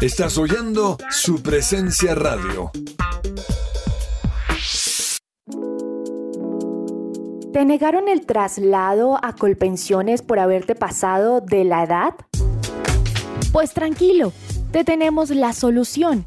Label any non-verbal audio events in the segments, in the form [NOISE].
Estás oyendo su presencia radio. ¿Te negaron el traslado a Colpensiones por haberte pasado de la edad? Pues tranquilo, te tenemos la solución.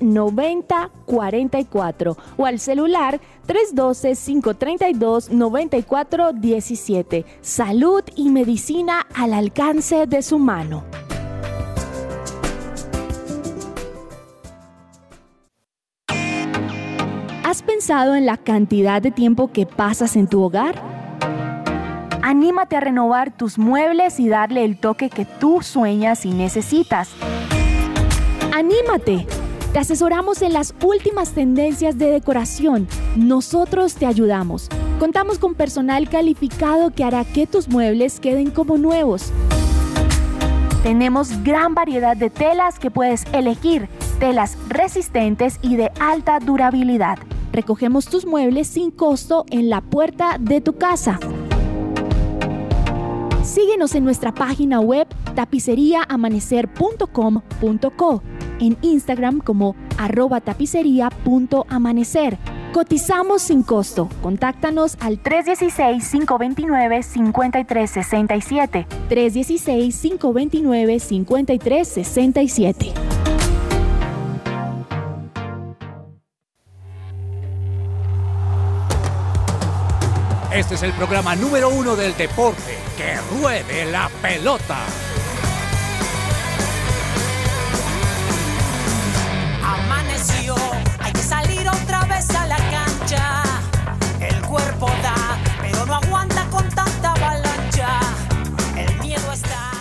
9044 o al celular 312-532-9417. Salud y medicina al alcance de su mano. ¿Has pensado en la cantidad de tiempo que pasas en tu hogar? Anímate a renovar tus muebles y darle el toque que tú sueñas y necesitas. ¡Anímate! Te asesoramos en las últimas tendencias de decoración. Nosotros te ayudamos. Contamos con personal calificado que hará que tus muebles queden como nuevos. Tenemos gran variedad de telas que puedes elegir, telas resistentes y de alta durabilidad. Recogemos tus muebles sin costo en la puerta de tu casa. Síguenos en nuestra página web tapiceriaamanecer.com.co, en Instagram como arroba tapicería.amanecer. Cotizamos sin costo. Contáctanos al 316-529-5367. 316-529-5367. Este es el programa número uno del deporte. ¡Que ruede la pelota! Aguanta con tanta avalancha. El miedo está,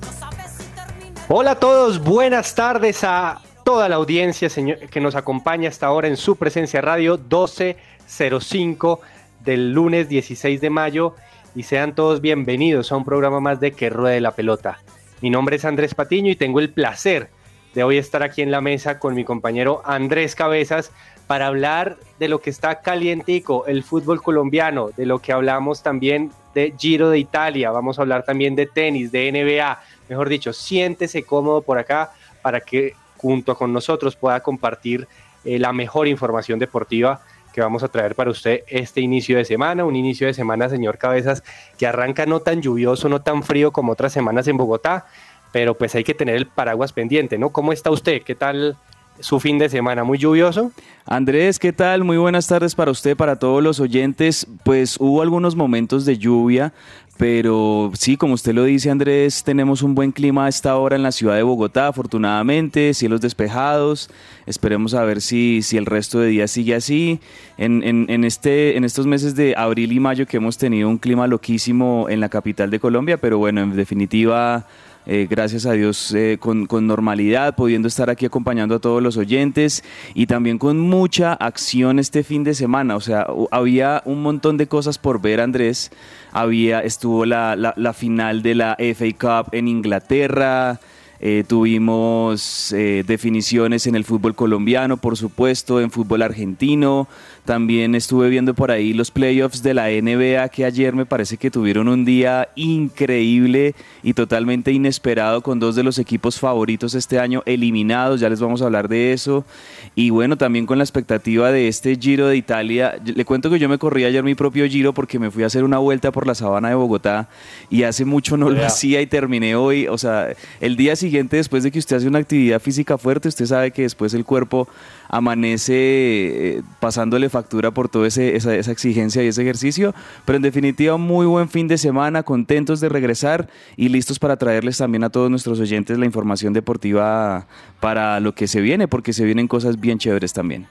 no sabes si termina. Hola a todos, buenas tardes a toda la audiencia que nos acompaña hasta ahora en su presencia radio 1205 del lunes 16 de mayo y sean todos bienvenidos a un programa más de Que Ruede la Pelota. Mi nombre es Andrés Patiño y tengo el placer de hoy estar aquí en la mesa con mi compañero Andrés Cabezas para hablar de lo que está calientico, el fútbol colombiano, de lo que hablamos también de Giro de Italia, vamos a hablar también de tenis, de NBA, mejor dicho, siéntese cómodo por acá para que junto con nosotros pueda compartir eh, la mejor información deportiva que vamos a traer para usted este inicio de semana, un inicio de semana, señor Cabezas, que arranca no tan lluvioso, no tan frío como otras semanas en Bogotá, pero pues hay que tener el paraguas pendiente, ¿no? ¿Cómo está usted? ¿Qué tal su fin de semana? ¿Muy lluvioso? Andrés, ¿qué tal? Muy buenas tardes para usted, para todos los oyentes. Pues hubo algunos momentos de lluvia, pero sí, como usted lo dice, Andrés, tenemos un buen clima a esta hora en la ciudad de Bogotá, afortunadamente, cielos despejados. Esperemos a ver si, si el resto de días sigue así. En, en, este, en estos meses de abril y mayo que hemos tenido un clima loquísimo en la capital de Colombia, pero bueno, en definitiva eh, gracias a Dios eh, con, con, normalidad, pudiendo estar aquí acompañando a todos los oyentes y también con mucha acción este fin de semana. O sea, había un montón de cosas por ver, Andrés. Había, estuvo la, la, la final de la FA Cup en Inglaterra. eh, tuvimos eh, definiciones en el fútbol colombiano, por supuesto, en fútbol argentino. También estuve viendo por ahí los playoffs de la NBA que ayer me parece que tuvieron un día increíble y totalmente inesperado con dos de los equipos favoritos este año eliminados. Ya les vamos a hablar de eso. Y bueno, también con la expectativa de este Giro de Italia. Le cuento que yo me corrí ayer mi propio Giro porque me fui a hacer una vuelta por la sabana de Bogotá y hace mucho no lo hacía y terminé hoy. O sea, el día siguiente siguiente, después de que usted hace una actividad física fuerte, usted sabe que después el cuerpo amanece eh, pasándole factura por toda esa, esa, exigencia y ese ejercicio. Pero en definitiva, muy buen fin de semana, contentos de regresar y listos para traerles también a todos nuestros oyentes la información deportiva para lo que se viene, porque se vienen cosas bien chéveres también.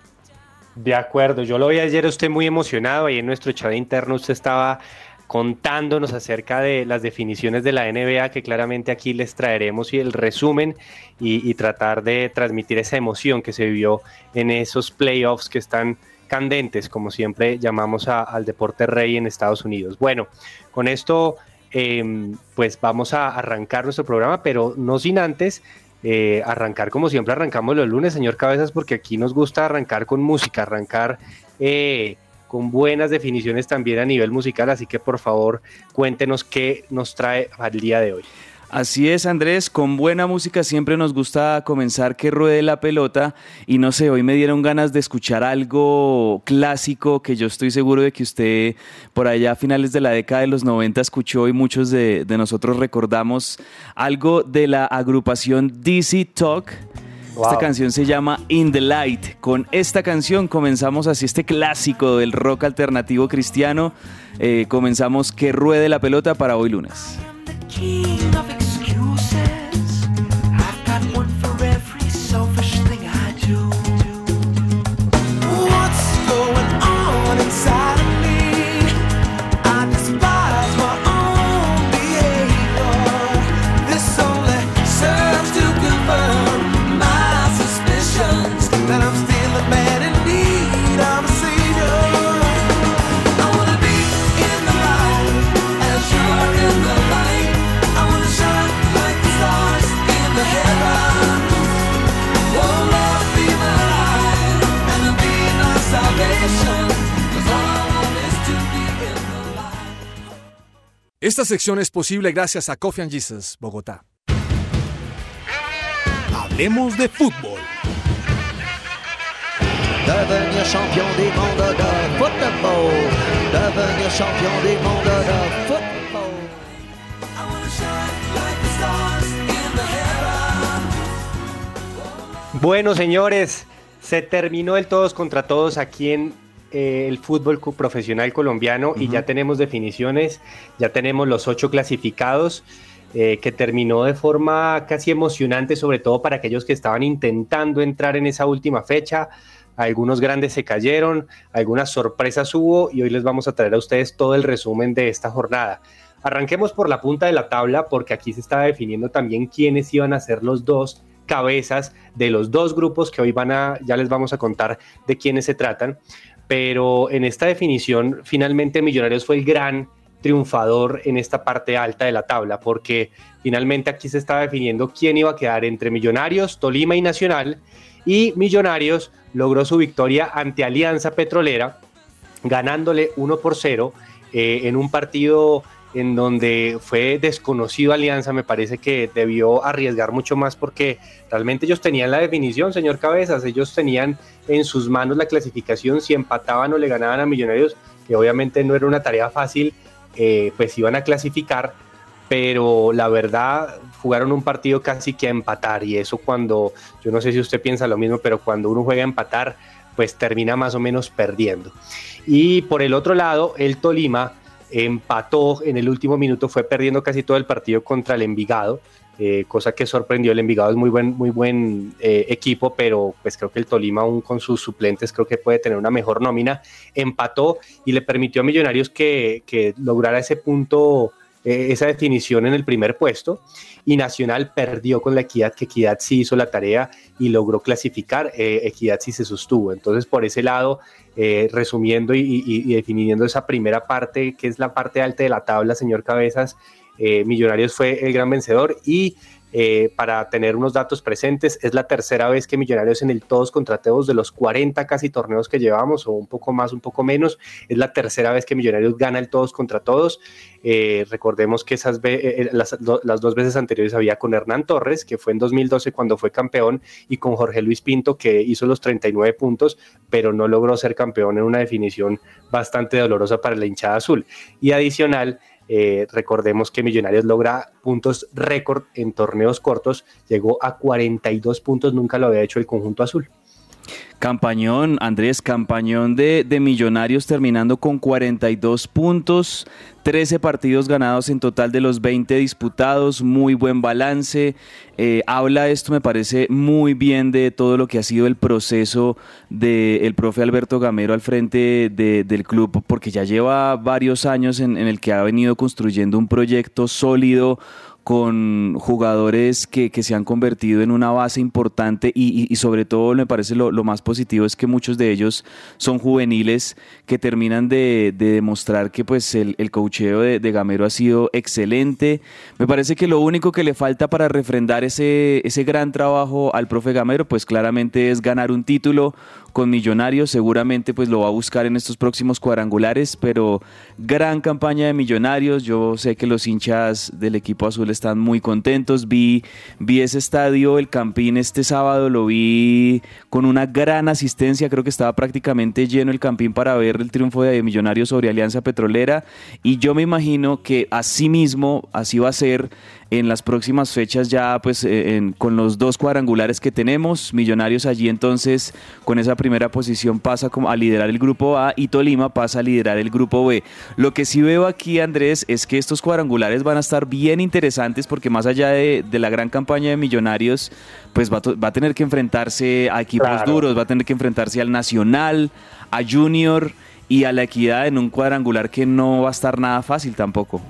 De acuerdo, yo lo vi ayer usted muy emocionado y en nuestro chat interno usted estaba contándonos acerca de las definiciones de la NBA que claramente aquí les traeremos y el resumen y, tratar de transmitir esa emoción que se vivió en esos playoffs que están candentes, como siempre llamamos al deporte rey en Estados Unidos. Bueno, con esto em, pues vamos a arrancar nuestro programa, pero no sin antes eh, arrancar como siempre arrancamos los lunes, señor Cabezas, porque aquí nos gusta arrancar con música, arrancar... Eh, con buenas definiciones también a nivel musical, así que por favor cuéntenos qué nos trae al día de hoy. Así es, Andrés, con buena música siempre nos gusta comenzar que ruede la pelota y no sé, hoy me dieron ganas de escuchar algo clásico que yo estoy seguro de que usted por allá a finales de la década de los 90 escuchó y muchos de, de nosotros recordamos algo de la agrupación DC Talk esta canción se llama In the Light. Con esta canción comenzamos así este clásico del rock alternativo cristiano. Eh, comenzamos que ruede la pelota para hoy lunes. Esta sección es posible gracias a Coffee and Jesus, Bogotá. Hablemos de fútbol. Devenir champion du monde de football. Devenir champion du monde de football. Bueno, señores, se terminó el todos contra todos aquí en eh, el fútbol profesional colombiano y ya tenemos definiciones, ya tenemos los ocho clasificados. Eh, que terminó de forma casi emocionante, sobre todo para aquellos que estaban intentando entrar en esa última fecha. Algunos grandes se cayeron, algunas sorpresas hubo y hoy les vamos a traer a ustedes todo el resumen de esta jornada. Arranquemos por la punta de la tabla porque aquí se estaba definiendo también quiénes iban a ser los dos cabezas de los dos grupos que hoy van a, ya les vamos a contar de quiénes se tratan pero en esta definición finalmente Millonarios fue el gran triunfador en esta parte alta de la tabla, porque finalmente aquí se estaba definiendo quién iba a quedar entre Millonarios, Tolima y Nacional, y Millonarios logró su victoria ante Alianza Petrolera, ganándole 1 por 0 eh, en un partido en donde fue desconocido Alianza, me parece que debió arriesgar mucho más porque realmente ellos tenían la definición, señor Cabezas, ellos tenían en sus manos la clasificación, si empataban o le ganaban a Millonarios, que obviamente no era una tarea fácil, eh, pues iban a clasificar, pero la verdad jugaron un partido casi que a empatar. Y eso cuando, yo no sé si usted piensa lo mismo, pero cuando uno juega a empatar, pues termina más o menos perdiendo. Y por el otro lado, el Tolima empató en el último minuto, fue perdiendo casi todo el partido contra el Envigado, eh, cosa que sorprendió. El Envigado es muy buen, muy buen eh, equipo, pero pues creo que el Tolima, aún con sus suplentes, creo que puede tener una mejor nómina. Empató y le permitió a Millonarios que, que lograra ese punto, eh, esa definición en el primer puesto. Y Nacional perdió con la Equidad, que Equidad sí hizo la tarea y logró clasificar. Equidad sí se sostuvo. Entonces, por ese lado, eh, resumiendo y, definiendo esa primera parte, que es la parte alta de la tabla, señor Cabezas, eh, Millonarios fue el gran vencedor y eh, para tener unos datos presentes, es la tercera vez que Millonarios en el todos contra todos de los 40 casi torneos que llevamos, o un poco más, un poco menos, es la tercera vez que Millonarios gana el todos contra todos. Eh, recordemos que esas eh, las, las, dos veces anteriores había con Hernán Torres, que fue en 2012 cuando fue campeón, y con Jorge Luis Pinto, que hizo los 39 puntos, pero no logró ser campeón en una definición bastante dolorosa para la hinchada azul. Y adicional, eh, recordemos que Millonarios logra puntos récord en torneos cortos, llegó a 42 puntos, nunca lo había hecho el conjunto azul. Campañón, Andrés, campañón de, de, Millonarios terminando con 42 puntos, 13 partidos ganados en total de los 20 disputados, muy buen balance. Eh, habla esto, me parece muy bien de todo lo que ha sido el proceso del profe Alberto Gamero al frente del club, porque ya lleva varios años en el que ha venido construyendo un proyecto sólido con jugadores que, se han convertido en una base importante y, sobre todo me parece lo, más positivo es que muchos de ellos son juveniles que terminan de, demostrar que pues el, el cocheo de, Gamero ha sido excelente. Me parece que lo único que le falta para refrendar ese, ese gran trabajo al profe Gamero pues claramente es ganar un título, con Millonarios, seguramente pues lo va a buscar en estos próximos cuadrangulares, pero gran campaña de Millonarios, yo sé que los hinchas del equipo azul están muy contentos, vi, vi ese estadio, el Campín este sábado, lo vi con una gran asistencia, creo que estaba prácticamente lleno el Campín para ver el triunfo de Millonarios sobre Alianza Petrolera. Y yo me imagino que así mismo, así va a ser en las próximas fechas ya pues eh, con los dos cuadrangulares que tenemos, Millonarios allí entonces con esa primera posición pasa como a liderar el grupo A y Tolima pasa a liderar el grupo B. Lo que sí veo aquí Andrés es que estos cuadrangulares van a estar bien interesantes porque más allá de, la gran campaña de Millonarios pues va, a tener que enfrentarse a equipos duros, va a tener que enfrentarse al Nacional, a Junior y a la Equidad en un cuadrangular que no va a estar nada fácil tampoco.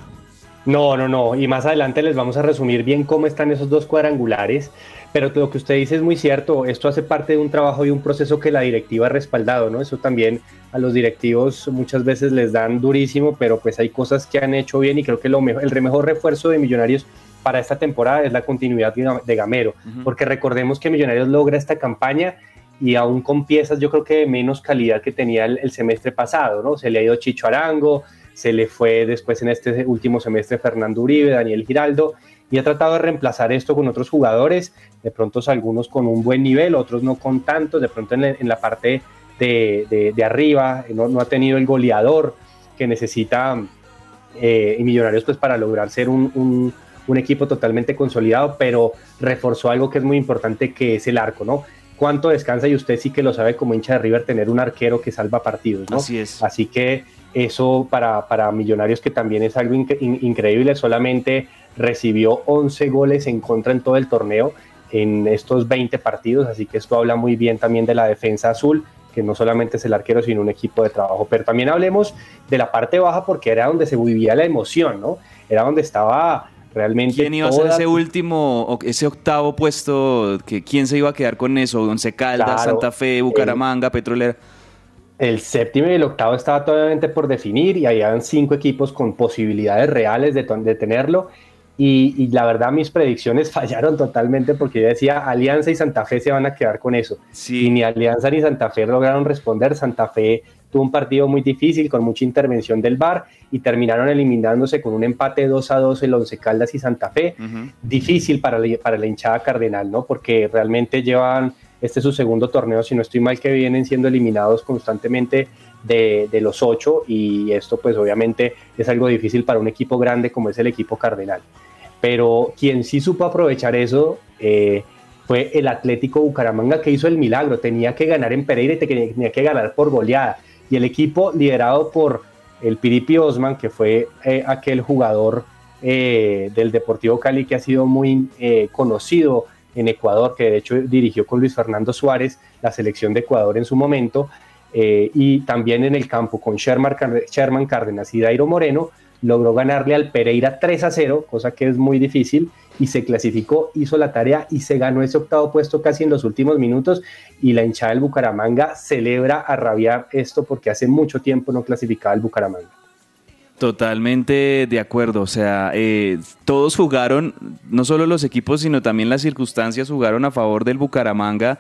No, no, no. Y más adelante les vamos a resumir bien cómo están esos dos cuadrangulares. Pero lo que usted dice es muy cierto. Esto hace parte de un trabajo y un proceso que la directiva ha respaldado, ¿no? Eso también a los directivos muchas veces les dan durísimo, pero pues hay cosas que han hecho bien y creo que lo mejor, el mejor refuerzo de Millonarios para esta temporada es la continuidad de Gamero, porque recordemos que Millonarios logra esta campaña y aún con piezas yo creo que de menos calidad que tenía el, el semestre pasado, ¿no? Se le ha ido Chicho Arango, se le fue después en este último semestre Fernando Uribe, Daniel Giraldo, y ha tratado de reemplazar esto con otros jugadores, de pronto algunos con un buen nivel, otros no con tanto, de pronto en, la parte de, arriba no, ha tenido el goleador que necesita eh, Millonarios pues para lograr ser un, un, equipo totalmente consolidado, pero reforzó algo que es muy importante que es el arco, ¿no? Cuánto descansa y usted sí que lo sabe como hincha de River tener un arquero que salva partidos, ¿no? Así es. Así que eso para, para Millonarios que también es algo increíble, solamente recibió 11 goles en contra en todo el torneo en estos 20 partidos, así que esto habla muy bien también de la defensa azul, que no solamente es el arquero, sino un equipo de trabajo. Pero también hablemos de la parte baja porque era donde se vivía la emoción, ¿no? Era donde estaba realmente... ¿Quién iba a ser ese último, ese octavo puesto? Que, ¿Quién se iba a quedar con eso? Once Caldas, Santa Fe, Bucaramanga, Petrolera. El séptimo y el octavo estaba todavía por definir y habían cinco equipos con posibilidades reales de, tenerlo. Y, la verdad mis predicciones [LAUGHS] fallaron totalmente porque yo decía Alianza y Santa Fe se van a quedar con eso. Y ni Alianza ni Santa Fe lograron responder. Santa Fe tuvo un partido muy difícil con mucha intervención del VAR y terminaron eliminándose con un empate 2 a 2 el Once Caldas y Santa Fe. Difícil para para la hinchada cardenal, ¿no? Porque realmente llevan este es su segundo torneo, si no estoy mal, que vienen siendo eliminados constantemente de, los ocho y esto pues obviamente es algo difícil para un equipo grande como es el equipo Cardenal. Pero quien sí supo aprovechar eso eh, fue el Atlético Bucaramanga que hizo el milagro, tenía que ganar en Pereira y tenía que ganar por goleada. Y el equipo liderado por el Piripi Osman, que fue eh, aquel jugador eh, del Deportivo Cali que ha sido muy conocido en Ecuador, que de hecho dirigió con Luis Fernando Suárez la selección de Ecuador en su momento, eh, y también en el campo con Sherman, Cárdenas y Dairo Moreno, logró ganarle al Pereira 3 a 0, cosa que es muy difícil, y se clasificó, hizo la tarea y se ganó ese octavo puesto casi en los últimos minutos, y la hinchada del Bucaramanga celebra a rabiar esto porque hace mucho tiempo no clasificaba el Bucaramanga. Totalmente de acuerdo, o sea, eh, todos jugaron, no solo los equipos, sino también las circunstancias jugaron a favor del Bucaramanga,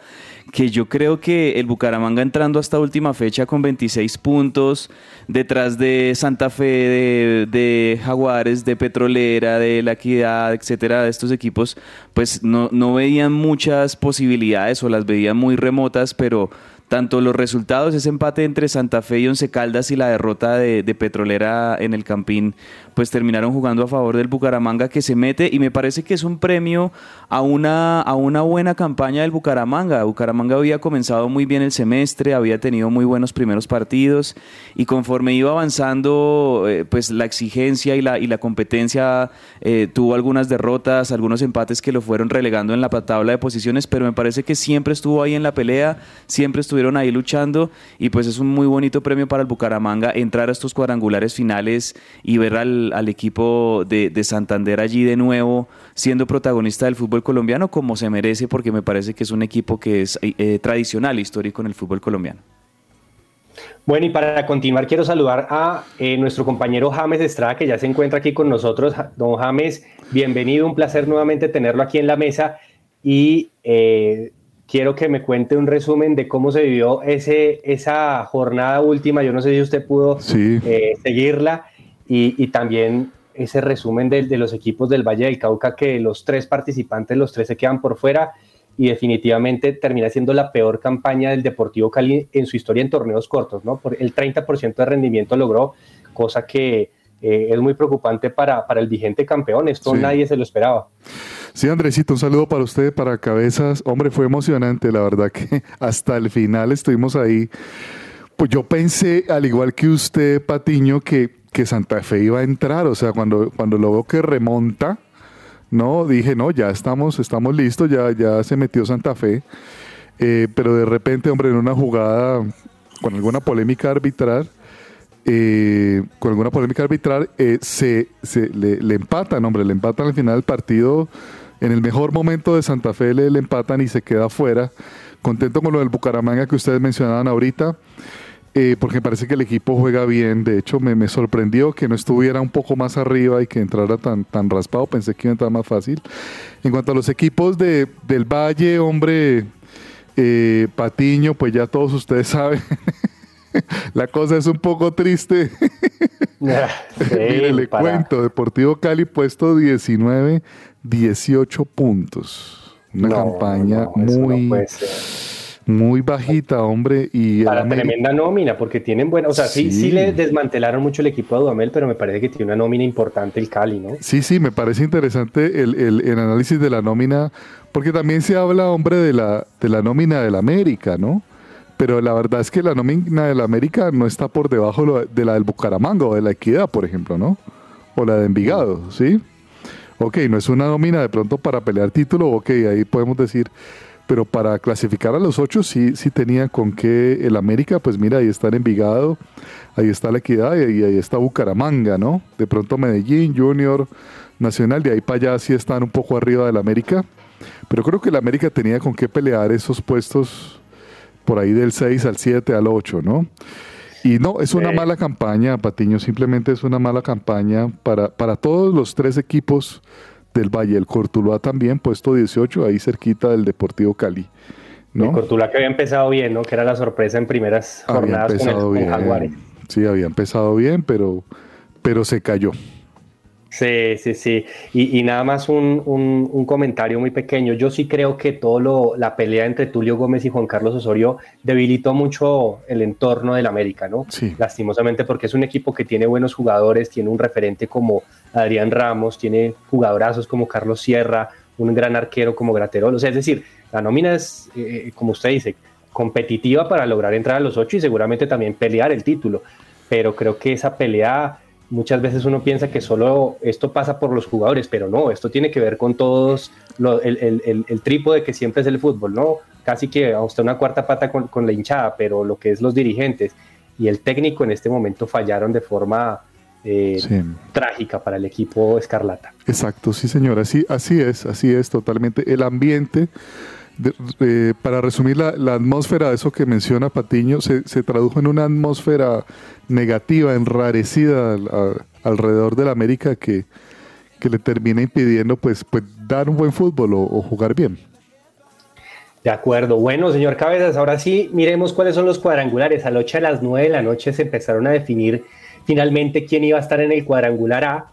que yo creo que el Bucaramanga entrando hasta última fecha con 26 puntos, detrás de Santa Fe, de, Jaguares, de Petrolera, de La Equidad, etcétera, de estos equipos, pues no, no veían muchas posibilidades o las veían muy remotas, pero tanto los resultados, ese empate entre Santa Fe y Once Caldas y la derrota de, Petrolera en el Campín, pues terminaron jugando a favor del Bucaramanga que se mete y me parece que es un premio a una, a una buena campaña del Bucaramanga. Bucaramanga había comenzado muy bien el semestre, había tenido muy buenos primeros partidos y conforme iba avanzando, eh, pues la exigencia y la, y la competencia eh, tuvo algunas derrotas, algunos empates que lo fueron relegando en la tabla de posiciones, pero me parece que siempre estuvo ahí en la pelea, siempre estuvieron ahí luchando y pues es un muy bonito premio para el Bucaramanga entrar a estos cuadrangulares finales y ver al al, equipo de, Santander allí de nuevo, siendo protagonista del fútbol colombiano como se merece, porque me parece que es un equipo que es eh, eh, tradicional, histórico en el fútbol colombiano. Bueno, y para continuar quiero saludar a eh, nuestro compañero James Estrada, que ya se encuentra aquí con nosotros. Don James, bienvenido, un placer nuevamente tenerlo aquí en la mesa y quiero que me cuente un resumen de cómo se vivió ese, esa jornada última. Yo no sé si usted pudo seguirla y, también ese resumen de, de, los equipos del Valle del Cauca, que los tres participantes, los tres se quedan por fuera y definitivamente termina siendo la peor campaña del Deportivo Cali en su historia en torneos cortos, ¿no? Por el 30% de rendimiento logró, cosa que eh, es muy preocupante para, para, el vigente campeón. Esto nadie se lo esperaba. Sí, Andresito, un saludo para usted, para Cabezas. Hombre, fue emocionante, la verdad que [LAUGHS] hasta el final estuvimos ahí. Pues yo pensé, al igual que usted, Patiño, que que Santa Fe iba a entrar, o sea, cuando, cuando lo veo que remonta, no, dije, no, ya estamos, estamos listos, ya, ya se metió Santa Fe, eh, pero de repente, hombre, en una jugada con alguna polémica arbitral, eh, con alguna polémica arbitral, eh, se, se le, le, empatan, hombre, le empatan al final del partido, en el mejor momento de Santa Fe le, le empatan y se queda fuera. Contento con lo del Bucaramanga que ustedes mencionaban ahorita. Eh, porque parece que el equipo juega bien. De hecho, me, sorprendió que no estuviera un poco más arriba y que entrara tan, tan raspado. Pensé que iba a entrar más fácil. En cuanto a los equipos de, del Valle, hombre, eh, Patiño, pues ya todos ustedes [LAUGHS] saben. La cosa es un poco triste. [LAUGHS] Mire, le cuento, Deportivo Cali puesto 19, 18 puntos. Una campaña muy muy bajita, hombre. Y Para tremenda nómina, porque tienen buena. O sea, sí. sí. le desmantelaron mucho el equipo de Dudamel, pero me parece que tiene una nómina importante el Cali, ¿no? Sí, sí, me parece interesante el, el, análisis de la nómina, porque también se habla, hombre, de la, de la nómina del América, ¿no? Pero la verdad es que la nómina del América no está por debajo de la del Bucaramanga o de la Equidad, por ejemplo, ¿no? O la de Envigado, ¿sí? Ok, no es una nómina de pronto para pelear título, ok, ahí podemos decir pero para clasificar a los ocho sí, sí tenía con qué el América, pues mira, ahí está el Envigado, ahí está la Equidad y ahí está Bucaramanga, ¿no? De pronto Medellín, Junior, Nacional, de ahí para allá sí están un poco arriba del América, pero creo que el América tenía con qué pelear esos puestos por ahí del 6 al 7 al 8, ¿no? Y no, es una mala campaña, Patiño, simplemente es una mala campaña para, para todos los tres equipos del Valle. El Cortuluá también, puesto 18, ahí cerquita del Deportivo Cali. ¿no? El Cortuluá que había empezado bien, ¿no? Que era la sorpresa en primeras jornadas con, el, Jaguares. Sí, había empezado bien, pero, pero se cayó. Sí, sí, sí. Y, nada más un, un, comentario muy pequeño. Yo sí creo que todo lo, la pelea entre Tulio Gómez y Juan Carlos Osorio debilitó mucho el entorno del América, ¿no? Sí. Lastimosamente porque es un equipo que tiene buenos jugadores, tiene un referente como Adrián Ramos, tiene jugadorazos como Carlos Sierra, un gran arquero como Graterol. O sea, es decir, la nómina es, eh, como usted dice, competitiva para lograr entrar a los ocho y seguramente también pelear el título. Pero creo que esa pelea muchas veces uno piensa que solo esto pasa por los jugadores, pero no, esto tiene que ver con todos, el, el, el, trípode que siempre es el fútbol, ¿no? Casi que hasta una cuarta pata con, con, la hinchada, pero lo que es los dirigentes y el técnico en este momento fallaron de forma eh, trágica para el equipo Escarlata. Exacto, sí señor, así, así es, así es totalmente. El ambiente de- eh, para resumir la, la atmósfera, eso que menciona Patiño, se, se tradujo en una atmósfera negativa, enrarecida al- a- alrededor de la América que, que le termina impidiendo pues, pues dar un buen fútbol o, o jugar bien. De acuerdo. Bueno, señor Cabezas, ahora sí, miremos cuáles son los cuadrangulares. A la 8 a las 9 de la noche se empezaron a definir finalmente quién iba a estar en el cuadrangular A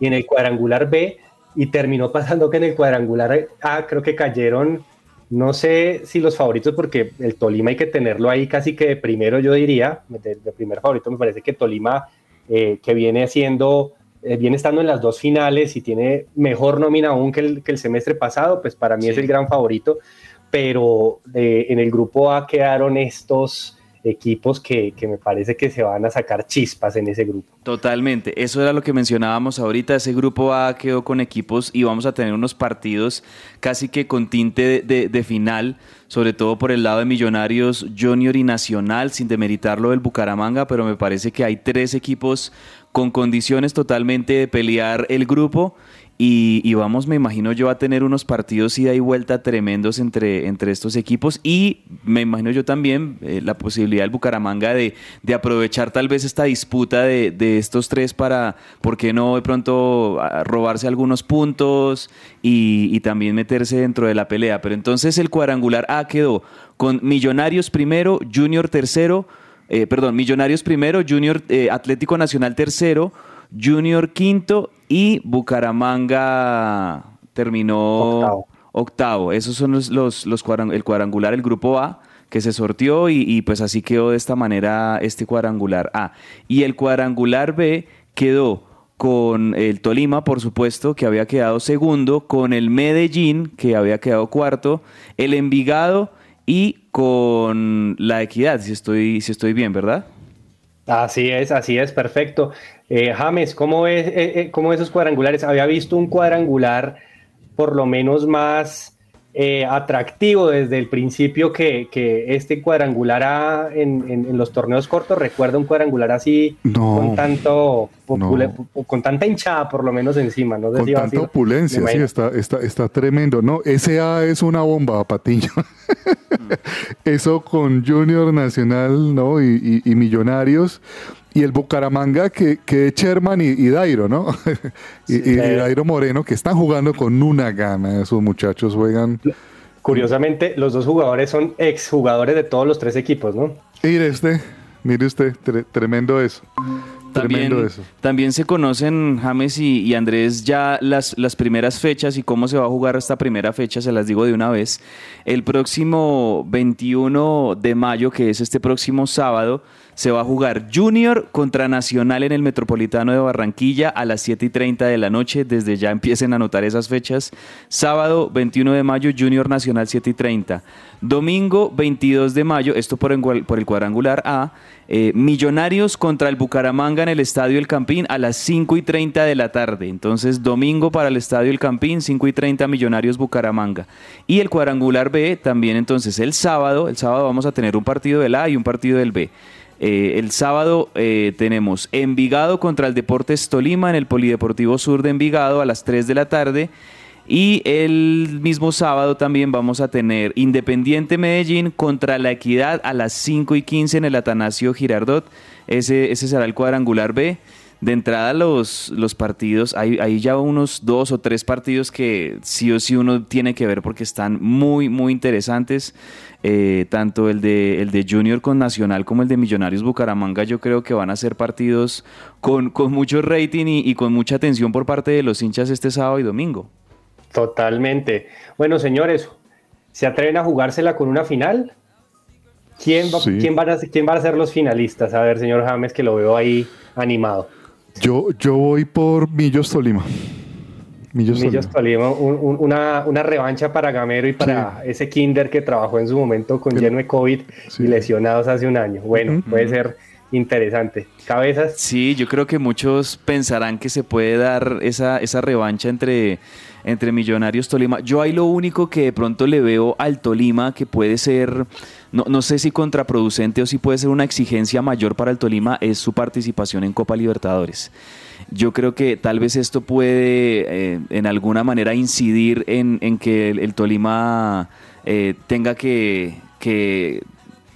y en el cuadrangular B. Y terminó pasando que en el cuadrangular A creo que cayeron, no sé si los favoritos, porque el Tolima hay que tenerlo ahí casi que de primero, yo diría, de, de primer favorito. Me parece que Tolima, eh, que viene haciendo, eh, viene estando en las dos finales y tiene mejor nómina aún que el, que el semestre pasado, pues para mí es el gran favorito pero eh, en el grupo A quedaron estos equipos que, que me parece que se van a sacar chispas en ese grupo. Totalmente, eso era lo que mencionábamos ahorita, ese grupo A quedó con equipos y vamos a tener unos partidos casi que con tinte de, de- final, sobre todo por el lado de Millonarios Junior y Nacional, sin demeritar lo del Bucaramanga, pero me parece que hay tres equipos con condiciones totalmente de pelear el grupo y, y vamos, me imagino yo, a tener unos partidos ida y vuelta tremendos entre, entre estos equipos y me imagino yo también eh, la posibilidad del Bucaramanga de, de aprovechar tal vez esta disputa de, de estos tres para, ¿por qué no de pronto robarse algunos puntos y, y también meterse dentro de la pelea? Pero entonces el cuadrangular A quedó con Millonarios primero, Junior tercero, eh, perdón, Millonarios primero, Junior eh, Atlético Nacional tercero, Junior quinto y Bucaramanga terminó octavo. Esos son los, los, el cuadrangular, el grupo A que se sortió y, y pues así quedó de esta manera este cuadrangular A. Y el cuadrangular B quedó con el Tolima, por supuesto, que había quedado segundo, con el Medellín, que había quedado cuarto, el Envigado y con la Equidad, si estoy, si estoy bien, ¿verdad? Así es, así es, perfecto. Eh, James, ¿cómo es, eh, eh, cómo ves esos cuadrangulares? Había visto un cuadrangular por lo menos más eh, atractivo desde el principio que, que este cuadrangular A en, en- en los torneos cortos. Recuerda un cuadrangular así No. con tanto No. con tanta hinchada por lo menos encima. No sé Con si tanta opulencia, sí, está, está, está tremendo. No, SA es una bomba, Patiño. [LAUGHS] Eso con Junior Nacional, ¿no? Y, y- y Millonarios. Y el Bucaramanga que, que es Sherman y, y Dairo, ¿no? [LAUGHS] y, Dairo Moreno, que están jugando con una gana. Esos muchachos juegan. Curiosamente, los dos jugadores son exjugadores de todos los tres equipos, ¿no? Mire usted, mire usted, tre- tremendo eso. También, Tremendo eso. también se conocen, James y, y Andrés, ya las, las primeras fechas y cómo se va a jugar esta primera fecha, se las digo de una vez. El próximo 21 de mayo, que es este próximo sábado, se va a jugar Junior contra Nacional en el Metropolitano de Barranquilla a las 7 y 30 de la noche. Desde ya empiecen a anotar esas fechas. Sábado 21 de mayo, Junior Nacional 7 y 30. Domingo 22 de mayo, esto por, el cuadrangular A, eh, Millonarios contra el Bucaramanga en el Estadio El Campín a las 5 y 30 de la tarde. Entonces, domingo para el Estadio El Campín, 5 y 30 Millonarios Bucaramanga. Y el cuadrangular B también entonces el sábado, el sábado vamos a tener un partido del A y un partido del B. Eh, el sábado eh, tenemos Envigado contra el Deportes Tolima en el Polideportivo Sur de Envigado a las 3 de la tarde. Y el mismo sábado también vamos a tener Independiente Medellín contra la Equidad a las 5 y 15 en el Atanasio Girardot. Ese, ese será el cuadrangular B. De entrada los, los partidos, hay, hay ya unos dos o tres partidos que sí o sí uno tiene que ver porque están muy, muy interesantes. Eh, tanto el de, el de Junior con Nacional como el de Millonarios Bucaramanga yo creo que van a ser partidos con, con mucho rating y, y con mucha atención por parte de los hinchas este sábado y domingo. Totalmente. Bueno, señores, ¿se atreven a jugársela con una final? ¿Quién, va- Sí. quién, van a, ¿Quién van a ser los finalistas? A ver, señor James, que lo veo ahí animado. Yo, yo voy por Millos Tolima. Millos, Millos Tolima. Tolima, un- un- una, una revancha para Gamero y para ese Kinder que trabajó en su momento con lleno de COVID y lesionados hace un año. Bueno, puede ser interesante. Cabezas. Sí, yo creo que muchos pensarán que se puede dar esa, esa revancha entre, entre Millonarios Tolima. Yo ahí lo único que de pronto le veo al Tolima que puede ser, no, no sé si contraproducente o si puede ser una exigencia mayor para el Tolima, es su participación en Copa Libertadores. Yo creo que tal vez esto puede eh, en alguna manera incidir en, en que el, Tolima eh, tenga que, que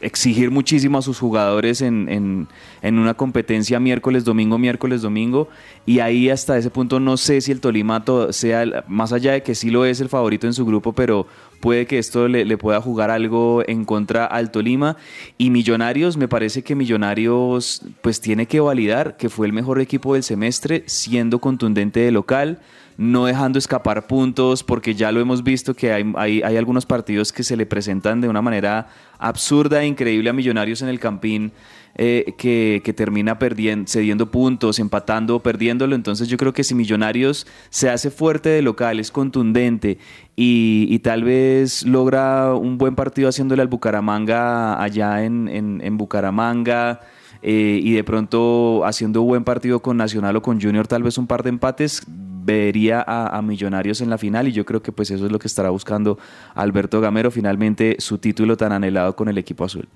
exigir muchísimo a sus jugadores en, en, una competencia miércoles, domingo, miércoles, domingo. Y ahí hasta ese punto no sé si el Tolima sea, más allá de que sí lo es el favorito en su grupo, pero puede que esto le, le, pueda jugar algo en contra al Tolima. Y Millonarios, me parece que Millonarios pues tiene que validar que fue el mejor equipo del semestre, siendo contundente de local no dejando escapar puntos, porque ya lo hemos visto que hay, hay, algunos partidos que se le presentan de una manera absurda e increíble a Millonarios en el Campín. Eh, que, termina perdiendo, cediendo puntos, empatando o perdiéndolo. Entonces yo creo que si Millonarios se hace fuerte de local, es contundente y, tal vez logra un buen partido haciéndole al Bucaramanga allá en, en Bucaramanga, eh, y de pronto haciendo buen partido con Nacional o con Junior, tal vez un par de empates, vería a, Millonarios en la final y yo creo que pues eso es lo que estará buscando Alberto Gamero, finalmente su título tan anhelado con el equipo azul.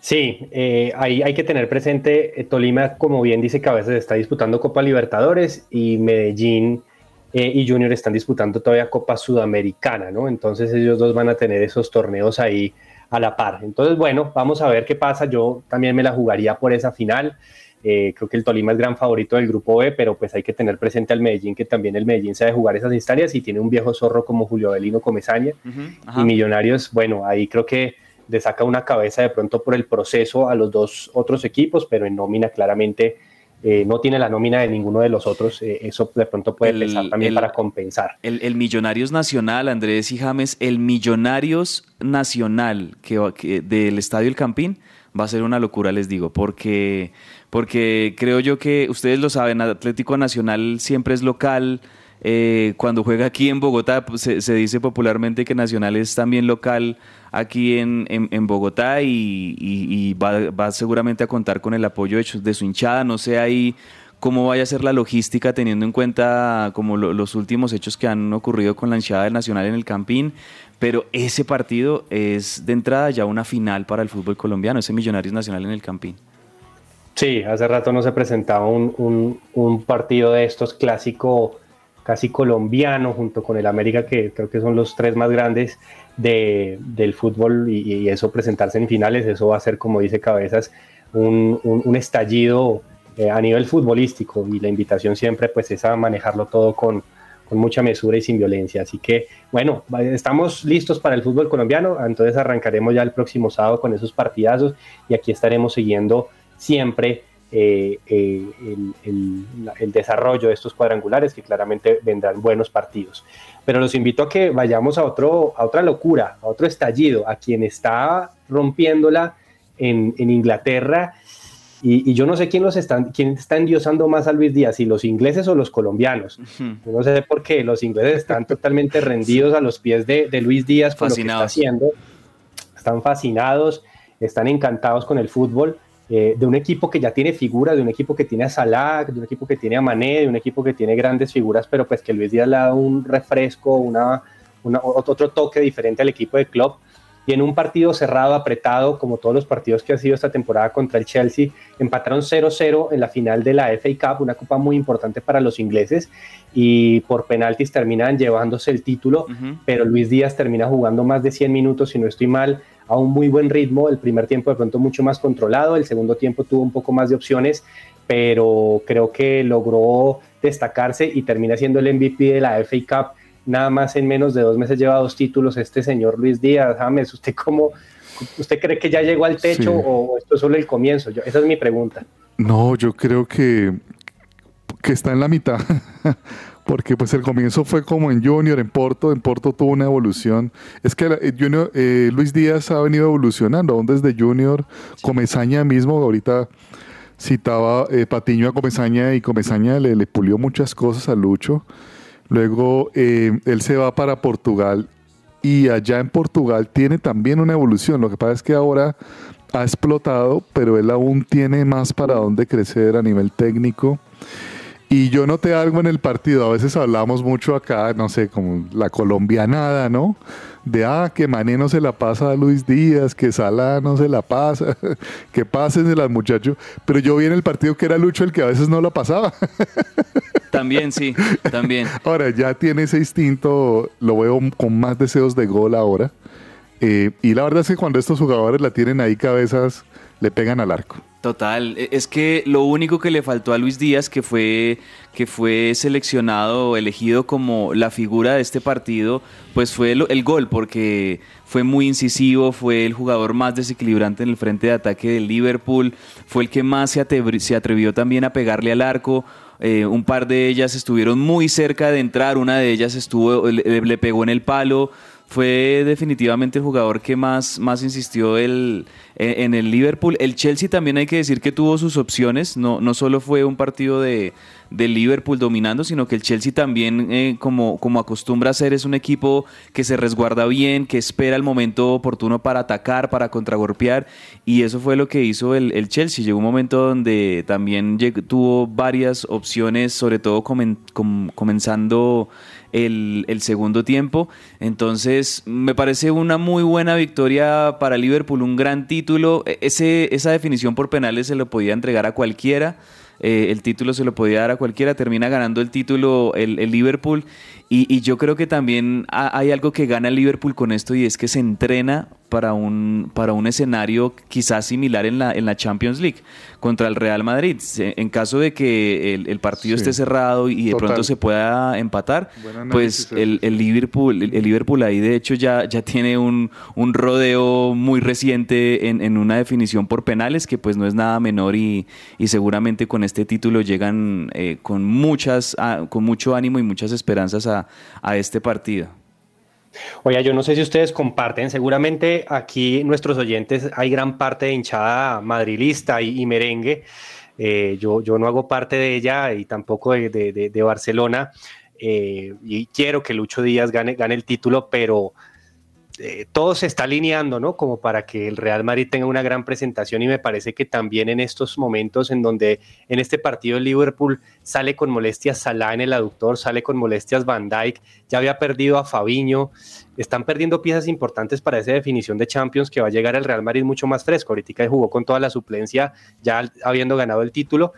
Sí, eh, hay, hay, que tener presente, eh, Tolima, como bien dice que a veces está disputando Copa Libertadores y Medellín y Junior están disputando todavía Copa Sudamericana, ¿no? Entonces ellos dos van a tener esos torneos ahí a la par. Entonces, bueno, vamos a ver qué pasa. Yo también me la jugaría por esa final. Eh, creo que el Tolima es gran favorito del grupo B, pero pues hay que tener presente al Medellín, que también el Medellín sabe jugar esas instancias y tiene un viejo zorro como Julio Avelino Comesaña. y Millonarios, bueno, ahí creo que le saca una cabeza de pronto por el proceso a los dos otros equipos, pero en nómina claramente eh, no tiene la nómina de ninguno de los otros, eh, eso de pronto puede pesar también para compensar. El, Millonarios Nacional, Andrés y James, el Millonarios Nacional que, del Estadio El Campín va a ser una locura, les digo, porque, porque creo yo que ustedes lo saben, Atlético Nacional siempre es local. Eh, cuando juega aquí en Bogotá, pues, se, dice popularmente que Nacional es también local aquí en, en, Bogotá y, va, seguramente a contar con el apoyo de, su hinchada. No sé ahí cómo vaya a ser la logística teniendo en cuenta como los últimos hechos que han ocurrido con la hinchada del Nacional en el Campín. Pero ese partido es de entrada ya una final para el fútbol colombiano, ese Millonarios Nacional en el Campín. Sí, hace rato no se presentaba un, un, partido de estos clásico casi colombiano, junto con el América, que creo que son los tres más grandes de, del fútbol, y, eso presentarse en finales, eso va a ser, como dice Cabezas, un, un, estallido eh, a nivel futbolístico, y la invitación siempre pues es a manejarlo todo con, con mucha mesura y sin violencia. Así que, bueno, estamos listos para el fútbol colombiano, entonces arrancaremos ya el próximo sábado con esos partidazos, y aquí estaremos siguiendo siempre eh, eh, el, desarrollo de estos cuadrangulares, que claramente vendrán buenos partidos. Pero los invito a que vayamos a, otro, a otra locura, a otro estallido, a quien está rompiéndola en, Inglaterra. Y, yo no sé quién, los están, quién está endiosando más a Luis Díaz, si los ingleses o los colombianos. no sé por qué los ingleses están [LAUGHS] totalmente rendidos a los pies de, Luis Díaz con lo que está haciendo. Están fascinados, están encantados con el fútbol eh, de un equipo que ya tiene figura, de un equipo que tiene a Salah, de un equipo que tiene a Mané, de un equipo que tiene grandes figuras, pero pues que Luis Díaz le dado un refresco, una, otro toque diferente al equipo de club. Y en un partido cerrado, apretado, como todos los partidos que ha sido esta temporada contra el Chelsea, empataron 0-0 en la final de la FA Cup, una copa muy importante para los ingleses, y por penaltis terminan llevándose el título, pero Luis Díaz termina jugando más de 100 minutos, si no estoy mal, a un muy buen ritmo, el primer tiempo de pronto mucho más controlado, el segundo tiempo tuvo un poco más de opciones, pero creo que logró destacarse y termina siendo el MVP de la FA Cup. Nada más en menos de dos meses lleva dos títulos este señor Luis Díaz. James, ¿usted cómo, usted cree que ya llegó al techo o esto es solo el comienzo? esa es mi pregunta. No, yo creo que, que está en la mitad. [LAUGHS] porque pues el comienzo fue como en Junior, en Porto, en Porto tuvo una evolución. Es que eh, Junior, eh, Luis Díaz ha venido evolucionando, aún desde Junior, Comesaña mismo, ahorita citaba eh, Patiño a Comesaña y Comesaña le, le, pulió muchas cosas a Lucho. Luego él se va para Portugal y allá en Portugal tiene también una evolución. Lo que pasa es que ahora ha explotado, pero él aún tiene más para dónde crecer a nivel técnico. Y yo noté algo en el partido, a veces hablamos mucho acá, no sé, como la colombianada, ¿no? De, ah, que Mané no se la pasa a Luis Díaz, que Sala no se la pasa, [LAUGHS] que las muchachos. Pero yo vi en el partido que era Lucho el que a veces no la pasaba. [LAUGHS] También, sí, también. Ahora, ya tiene ese instinto, lo veo con más deseos de gol ahora. Eh, y la verdad es que cuando estos jugadores la tienen ahí cabezas, le pegan al arco. Total, e, es que lo único que le faltó a Luis Díaz, que fue, que fue seleccionado, elegido como la figura de este partido, pues fue el, gol, porque fue muy incisivo, fue el jugador más desequilibrante en el frente de ataque del Liverpool, fue el que más se atrevió, se atrevió también a pegarle al arco. Eh, un par de ellas estuvieron muy cerca de entrar, una de ellas estuvo, le pegó en el palo fue definitivamente el jugador que más, más insistió el, en el Liverpool. El Chelsea también hay que decir que tuvo sus opciones, no, no solo fue un partido de, Liverpool dominando, sino que el Chelsea también, eh, como, como acostumbra a ser, es un equipo que se resguarda bien, que espera el momento oportuno para atacar, para contragolpear, y eso fue lo que hizo el, el Chelsea. Llegó un momento donde también tuvo varias opciones, sobre todo comenzando el, segundo tiempo. Entonces, me parece una muy buena victoria para Liverpool, un gran título. E, ese, esa definición por penales se lo podía entregar a cualquiera. Eh, el título se lo podía dar a cualquiera, termina ganando el título el, el Liverpool y, yo creo que también hay algo que gana el Liverpool con esto y es que se entrena para un, para un escenario quizás similar en la, en la Champions League contra el Real Madrid. En caso de que el, partido esté cerrado y de pronto se pueda empatar, pues el, el, Liverpool, el, Liverpool ahí de hecho ya, ya tiene un, un rodeo muy reciente en, en, una definición por penales que pues no es nada menor y, y seguramente con este título llegan eh, con, muchas, ah, con mucho ánimo y muchas esperanzas a a, este partido. Oye, yo no sé si ustedes comparten, seguramente aquí nuestros oyentes hay gran parte de hinchada madrilista y, merengue. Eh, yo, yo no hago parte de ella y tampoco de, Barcelona. Eh, y quiero que Lucho Díaz gane, gane el título, pero eh, todo se está alineando, ¿no? Como para que el Real Madrid tenga una gran presentación y me parece que también en estos momentos en donde en este partido el Liverpool sale con molestias Salah en el aductor, sale con molestias Van Dijk, ya había perdido a Fabiño, están perdiendo piezas importantes para esa definición de Champions que va a llegar al Real Madrid mucho más fresco. Ahorita jugó con toda la suplencia ya habiendo ganado el título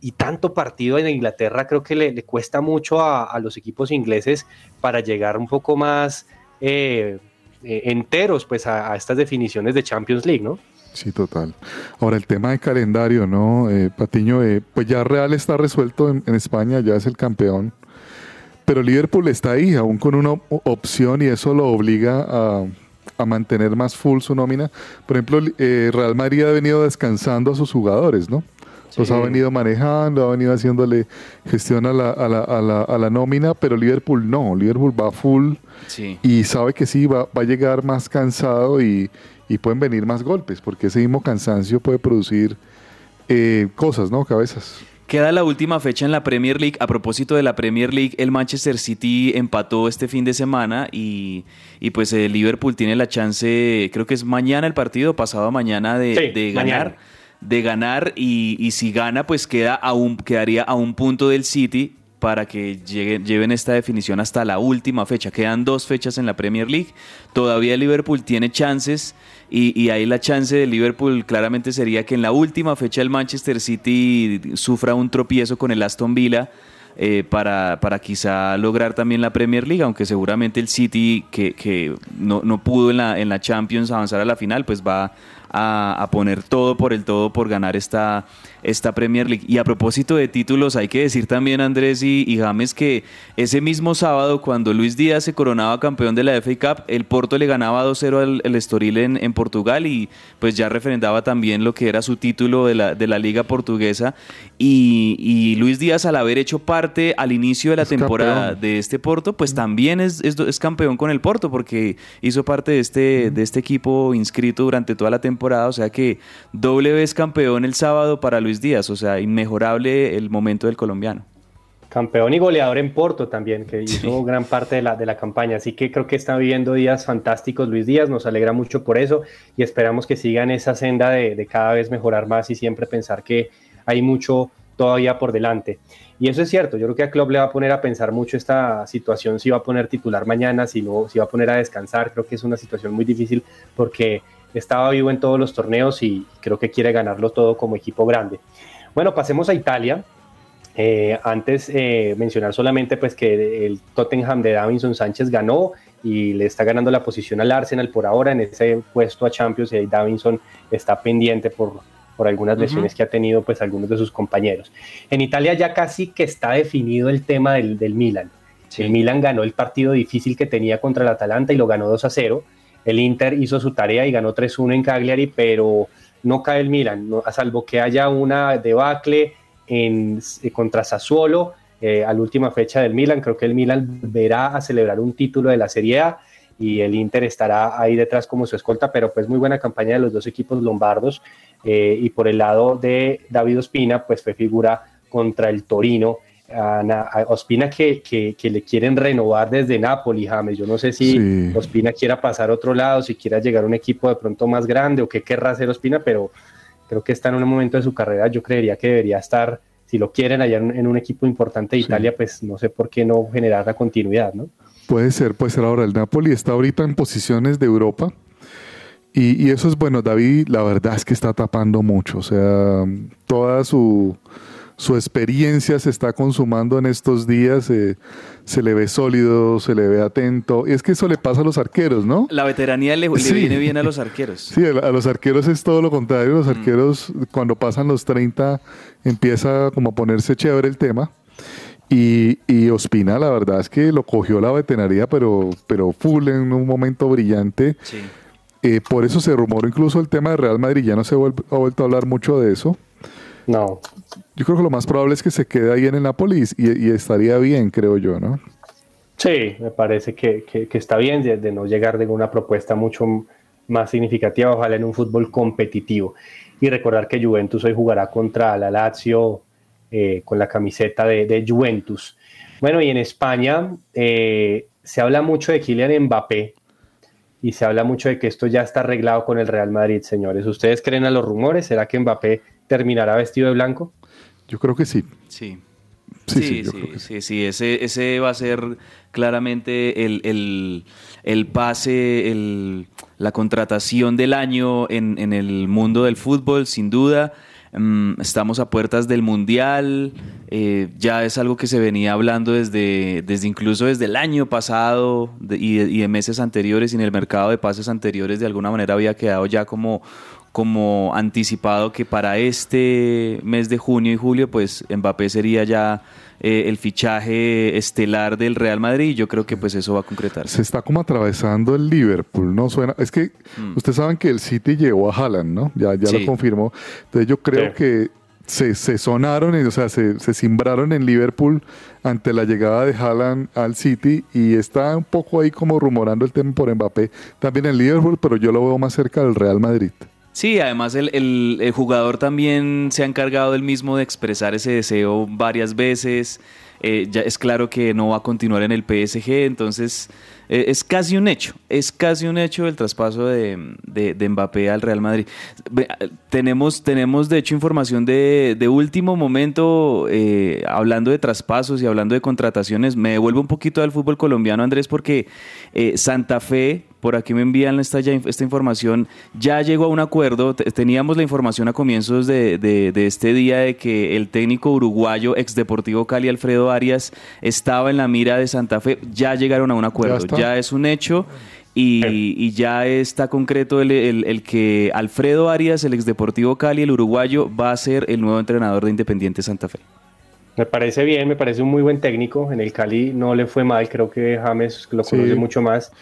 y tanto partido en Inglaterra creo que le, cuesta mucho a, los equipos ingleses para llegar un poco más... Eh, eh, enteros pues a, estas definiciones de Champions League, ¿no? Sí, total. Ahora, el tema de calendario, ¿no? Eh, Patiño, eh, pues ya Real está resuelto en, España, ya es el campeón, pero Liverpool está ahí, aún con una opción y eso lo obliga a, mantener más full su nómina. Por ejemplo, Real Madrid ha venido descansando a sus jugadores, ¿no? Los ha venido manejando, ha venido haciéndole gestión a la, a la, a la, a la nómina, pero Liverpool no. Liverpool va full y sabe que sí, va, va a llegar más cansado y, y, pueden venir más golpes, porque ese mismo cansancio puede producir eh, cosas, ¿no? Cabezas. Queda la última fecha en la Premier League. A propósito de la Premier League, el Manchester City empató este fin de semana y, y pues el Liverpool tiene la chance, creo que es mañana el partido, pasado mañana, de, de ganar de ganar y, si gana pues queda quedaría a un punto del City para que lleven esta definición hasta la última fecha. Quedan dos fechas en la Premier League. Todavía Liverpool tiene chances y, y, ahí la chance de Liverpool claramente sería que en la última fecha el Manchester City sufra un tropiezo con el Aston Villa. Eh, para, para, quizá lograr también la Premier League, aunque seguramente el City que, que no, no, pudo en la, en la Champions avanzar a la final, pues va a, poner todo por el todo por ganar esta, esta Premier League. Y a propósito de títulos, hay que decir también, Andrés y, y, James, que ese mismo sábado, cuando Luis Díaz se coronaba campeón de la FA Cup, el Porto le ganaba 2-0 al el Estoril en, en, Portugal y pues ya refrendaba también lo que era su título de la, de la Liga Portuguesa. Y, y Luis Díaz, al haber hecho parte al inicio de la temporada de este Porto, pues también es, es, es, campeón con el Porto porque hizo parte de este, de este equipo inscrito durante toda la temporada o sea que doble vez campeón el sábado para Luis Díaz, o sea, inmejorable el momento del colombiano. Campeón y goleador en Porto también, que hizo gran parte de la, de la campaña. Así que creo que está viviendo días fantásticos Luis Díaz, nos alegra mucho por eso y esperamos que sigan esa senda de, de cada vez mejorar más y siempre pensar que hay mucho todavía por delante. Y eso es cierto, yo creo que a Klopp le va a poner a pensar mucho esta situación, si va a poner titular mañana, si no, si va a poner a descansar, creo que es una situación muy difícil porque estaba vivo en todos los torneos y creo que quiere ganarlo todo como equipo grande. Bueno, pasemos a Italia. Eh, antes eh, mencionar solamente pues que el Tottenham de Davinson Sánchez ganó y le está ganando la posición al Arsenal por ahora en ese puesto a Champions y Davinson está pendiente por, por algunas lesiones que ha tenido pues algunos de sus compañeros. En Italia ya casi que está definido el tema del, del Milan. El Milan ganó el partido difícil que tenía contra el Atalanta y lo ganó 2 a 0. El Inter hizo su tarea y ganó 3-1 en Cagliari, pero no cae el Milan, a salvo que haya una debacle en, eh, contra Sassuolo eh, a la última fecha del Milan. Creo que el Milan verá a celebrar un título de la Serie A y el Inter estará ahí detrás como su escolta, pero pues muy buena campaña de los dos equipos lombardos. Eh, y por el lado de David Ospina, pues fue figura contra el Torino. Ospina que, que, le quieren renovar desde Napoli, James. Yo no sé si Ospina quiera pasar a otro lado, si quiera llegar a un equipo de pronto más grande o qué querrá hacer Ospina, pero creo que está en un momento de su carrera, yo creería que debería estar, si lo quieren allá en, un equipo importante de Italia, pues no sé por qué no generar la continuidad, ¿no? Puede ser, puede ser ahora. El Napoli está ahorita en posiciones de Europa. Y, y, eso es bueno, David, la verdad es que está tapando mucho. O sea, toda su, su experiencia se está consumando en estos días, eh, se le ve sólido, se le ve atento. Y es que eso le pasa a los arqueros, ¿no? La veteranía le, viene bien a los arqueros. [LAUGHS] Sí, a los arqueros es todo lo contrario. Los mm. arqueros, cuando pasan los 30, empieza como a ponerse chévere el tema. Y, y, Ospina, la verdad es que lo cogió la veterinaria, pero, pero full en un momento brillante. Eh, por eso se rumoró incluso el tema de Real Madrid. Ya no se ha vuelto a hablar mucho de eso. No. Yo creo que lo más probable es que se quede ahí en el Napoli y, estaría bien, creo yo, ¿no? Sí, me parece que, está bien de, no llegar de una propuesta mucho más significativa, ojalá en un fútbol competitivo. Y recordar que Juventus hoy jugará contra la Lazio eh, con la camiseta de, Juventus. Bueno, y en España eh, se habla mucho de Kylian Mbappé y se habla mucho de que esto ya está arreglado con el Real Madrid, señores. ¿Ustedes creen a los rumores? ¿Será que Mbappé terminará vestido de blanco? Yo creo que sí. Sí. Sí, sí, sí, Ese, ese va a ser claramente el, pase, la contratación del año en, el mundo del fútbol, sin duda. Mm, estamos a puertas del Mundial, eh, ya es algo que se venía hablando desde, desde incluso desde el año pasado y, y de meses anteriores y en el mercado de pases anteriores de alguna manera había quedado ya como como anticipado que para este mes de junio y julio, pues Mbappé sería ya eh, el fichaje estelar del Real Madrid y yo creo que pues eso va a concretarse. Se está como atravesando el Liverpool, ¿no? Suena, es que mm. ustedes saben que el City llegó a Haaland, ¿no? Ya, ya lo confirmó. Entonces yo creo que se, se, sonaron, o sea, se, se simbraron en Liverpool ante la llegada de Haaland al City y está un poco ahí como rumorando el tema por Mbappé también en Liverpool, pero yo lo veo más cerca del Real Madrid. Sí, además el, jugador también se ha encargado él mismo de expresar ese deseo varias veces. Eh, ya es claro que no va a continuar en el PSG, entonces eh, es casi un hecho, es casi un hecho el traspaso de, de, Mbappé al Real Madrid. Tenemos, tenemos de hecho información de, de último momento, eh, hablando de traspasos y hablando de contrataciones, me devuelvo un poquito al fútbol colombiano, Andrés, porque Santa Fe por aquí me envían esta, esta información, ya llegó a un acuerdo, teníamos la información a comienzos de, este día de que el técnico uruguayo ex Deportivo Cali, Alfredo Arias, estaba en la mira de Santa Fe, ya llegaron a un acuerdo, ya, es un hecho. Y, ya está concreto el, que Alfredo Arias, el ex Deportivo Cali, el uruguayo, va a ser el nuevo entrenador de Independiente Santa Fe. Me parece bien, me parece un muy buen técnico. En el Cali no le fue mal, creo que James lo conoce mucho más.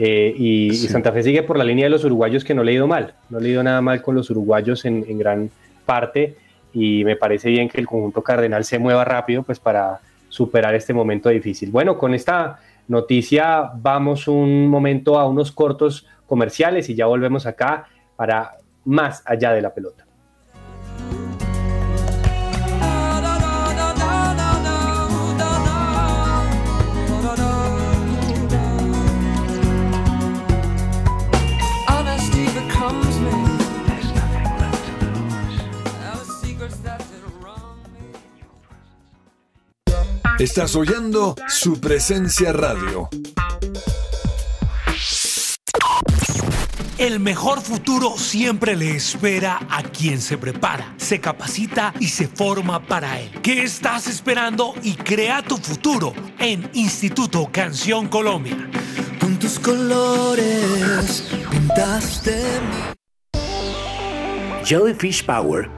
Eh, y, Santa Fe sigue por la línea de los uruguayos que no le ha ido mal, no le ha ido nada mal con los uruguayos en, gran parte y me parece bien que el conjunto cardenal se mueva rápido pues para superar este momento difícil. Bueno, con esta noticia vamos un momento a unos cortos comerciales y ya volvemos acá para más allá de la pelota. Estás oyendo su presencia radio. El mejor futuro siempre le espera a quien se prepara, se capacita y se forma para él. ¿Qué estás esperando y crea tu futuro en Instituto Canción Colombia? Con tus colores pintaste Jellyfish Power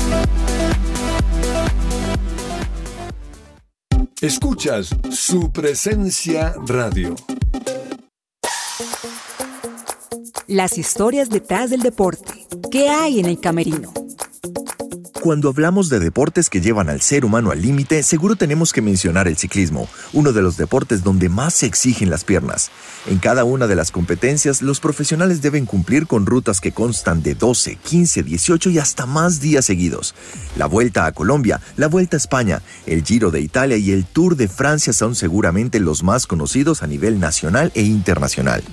Escuchas su presencia radio. Las historias detrás del deporte. ¿Qué hay en el camerino? Cuando hablamos de deportes que llevan al ser humano al límite, seguro tenemos que mencionar el ciclismo, uno de los deportes donde más se exigen las piernas. En cada una de las competencias, los profesionales deben cumplir con rutas que constan de 12, 15, 18 y hasta más días seguidos. La Vuelta a Colombia, la Vuelta a España, el Giro de Italia y el Tour de Francia son seguramente los más conocidos a nivel nacional e internacional.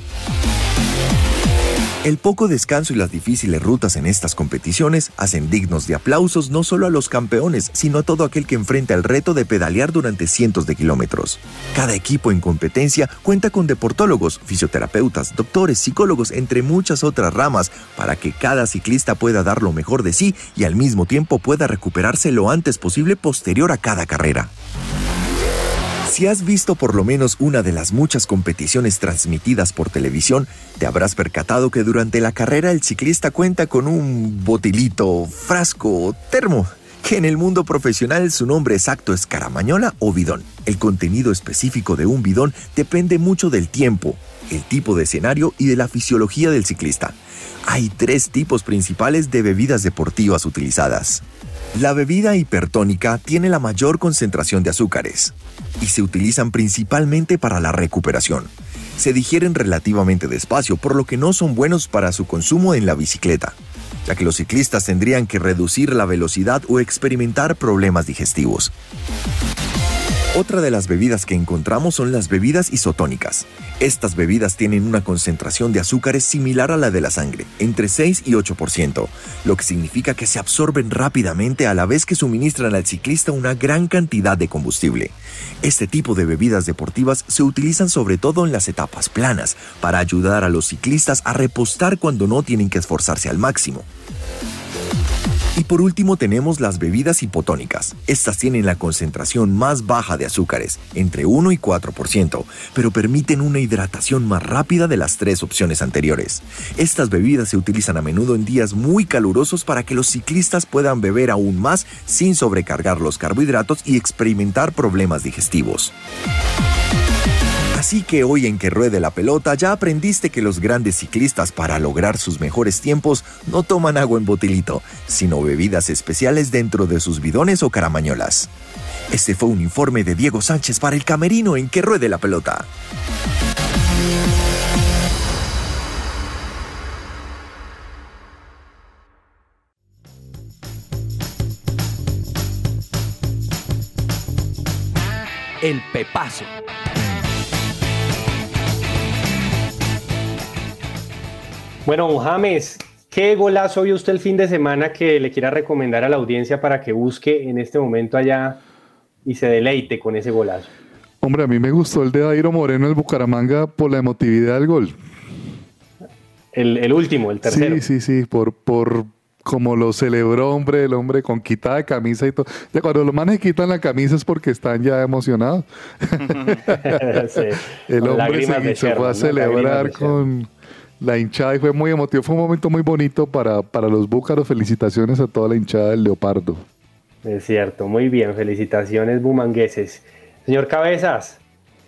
El poco descanso y las difíciles rutas en estas competiciones hacen dignos de aplausos no solo a los campeones, sino a todo aquel que enfrenta el reto de pedalear durante cientos de kilómetros. Cada equipo en competencia cuenta con deportólogos, fisioterapeutas, doctores, psicólogos, entre muchas otras ramas, para que cada ciclista pueda dar lo mejor de sí y al mismo tiempo pueda recuperarse lo antes posible posterior a cada carrera. Si has visto por lo menos una de las muchas competiciones transmitidas por televisión, te habrás percatado que durante la carrera el ciclista cuenta con un botilito, frasco o termo, que en el mundo profesional su nombre exacto es caramañola o bidón. El contenido específico de un bidón depende mucho del tiempo, el tipo de escenario y de la fisiología del ciclista. Hay tres tipos principales de bebidas deportivas utilizadas. La bebida hipertónica tiene la mayor concentración de azúcares y se utilizan principalmente para la recuperación. Se digieren relativamente despacio, por lo que no son buenos para su consumo en la bicicleta, ya que los ciclistas tendrían que reducir la velocidad o experimentar problemas digestivos. Otra de las bebidas que encontramos son las bebidas isotónicas. Estas bebidas tienen una concentración de azúcares similar a la de la sangre, entre 6 y 8%, lo que significa que se absorben rápidamente a la vez que suministran al ciclista una gran cantidad de combustible. Este tipo de bebidas deportivas se utilizan sobre todo en las etapas planas, para ayudar a los ciclistas a repostar cuando no tienen que esforzarse al máximo. Y por último tenemos las bebidas hipotónicas. Estas tienen la concentración más baja de azúcares, entre 1 y 4%, pero permiten una hidratación más rápida de las tres opciones anteriores. Estas bebidas se utilizan a menudo en días muy calurosos para que los ciclistas puedan beber aún más sin sobrecargar los carbohidratos y experimentar problemas digestivos. Así que hoy en que ruede la pelota ya aprendiste que los grandes ciclistas para lograr sus mejores tiempos no toman agua en botilito, sino bebidas especiales dentro de sus bidones o caramañolas. Este fue un informe de Diego Sánchez para el Camerino en que ruede la pelota. El Pepazo. Bueno, James, ¿qué golazo vio usted el fin de semana que le quiera recomendar a la audiencia para que busque en este momento allá y se deleite con ese golazo? Hombre, a mí me gustó el de Dairo Moreno, el Bucaramanga, por la emotividad del gol. El, el último, el tercero. Sí, sí, sí, por, por como lo celebró, hombre, el hombre con quitada de camisa y todo. Ya cuando los manes quitan la camisa es porque están ya emocionados. [LAUGHS] Sí, el hombre se, se fue a celebrar con la hinchada y fue muy emotivo. Fue un momento muy bonito para, para los búcaros. Felicitaciones a toda la hinchada del Leopardo. Es cierto, muy bien, felicitaciones bumangueses. Señor Cabezas,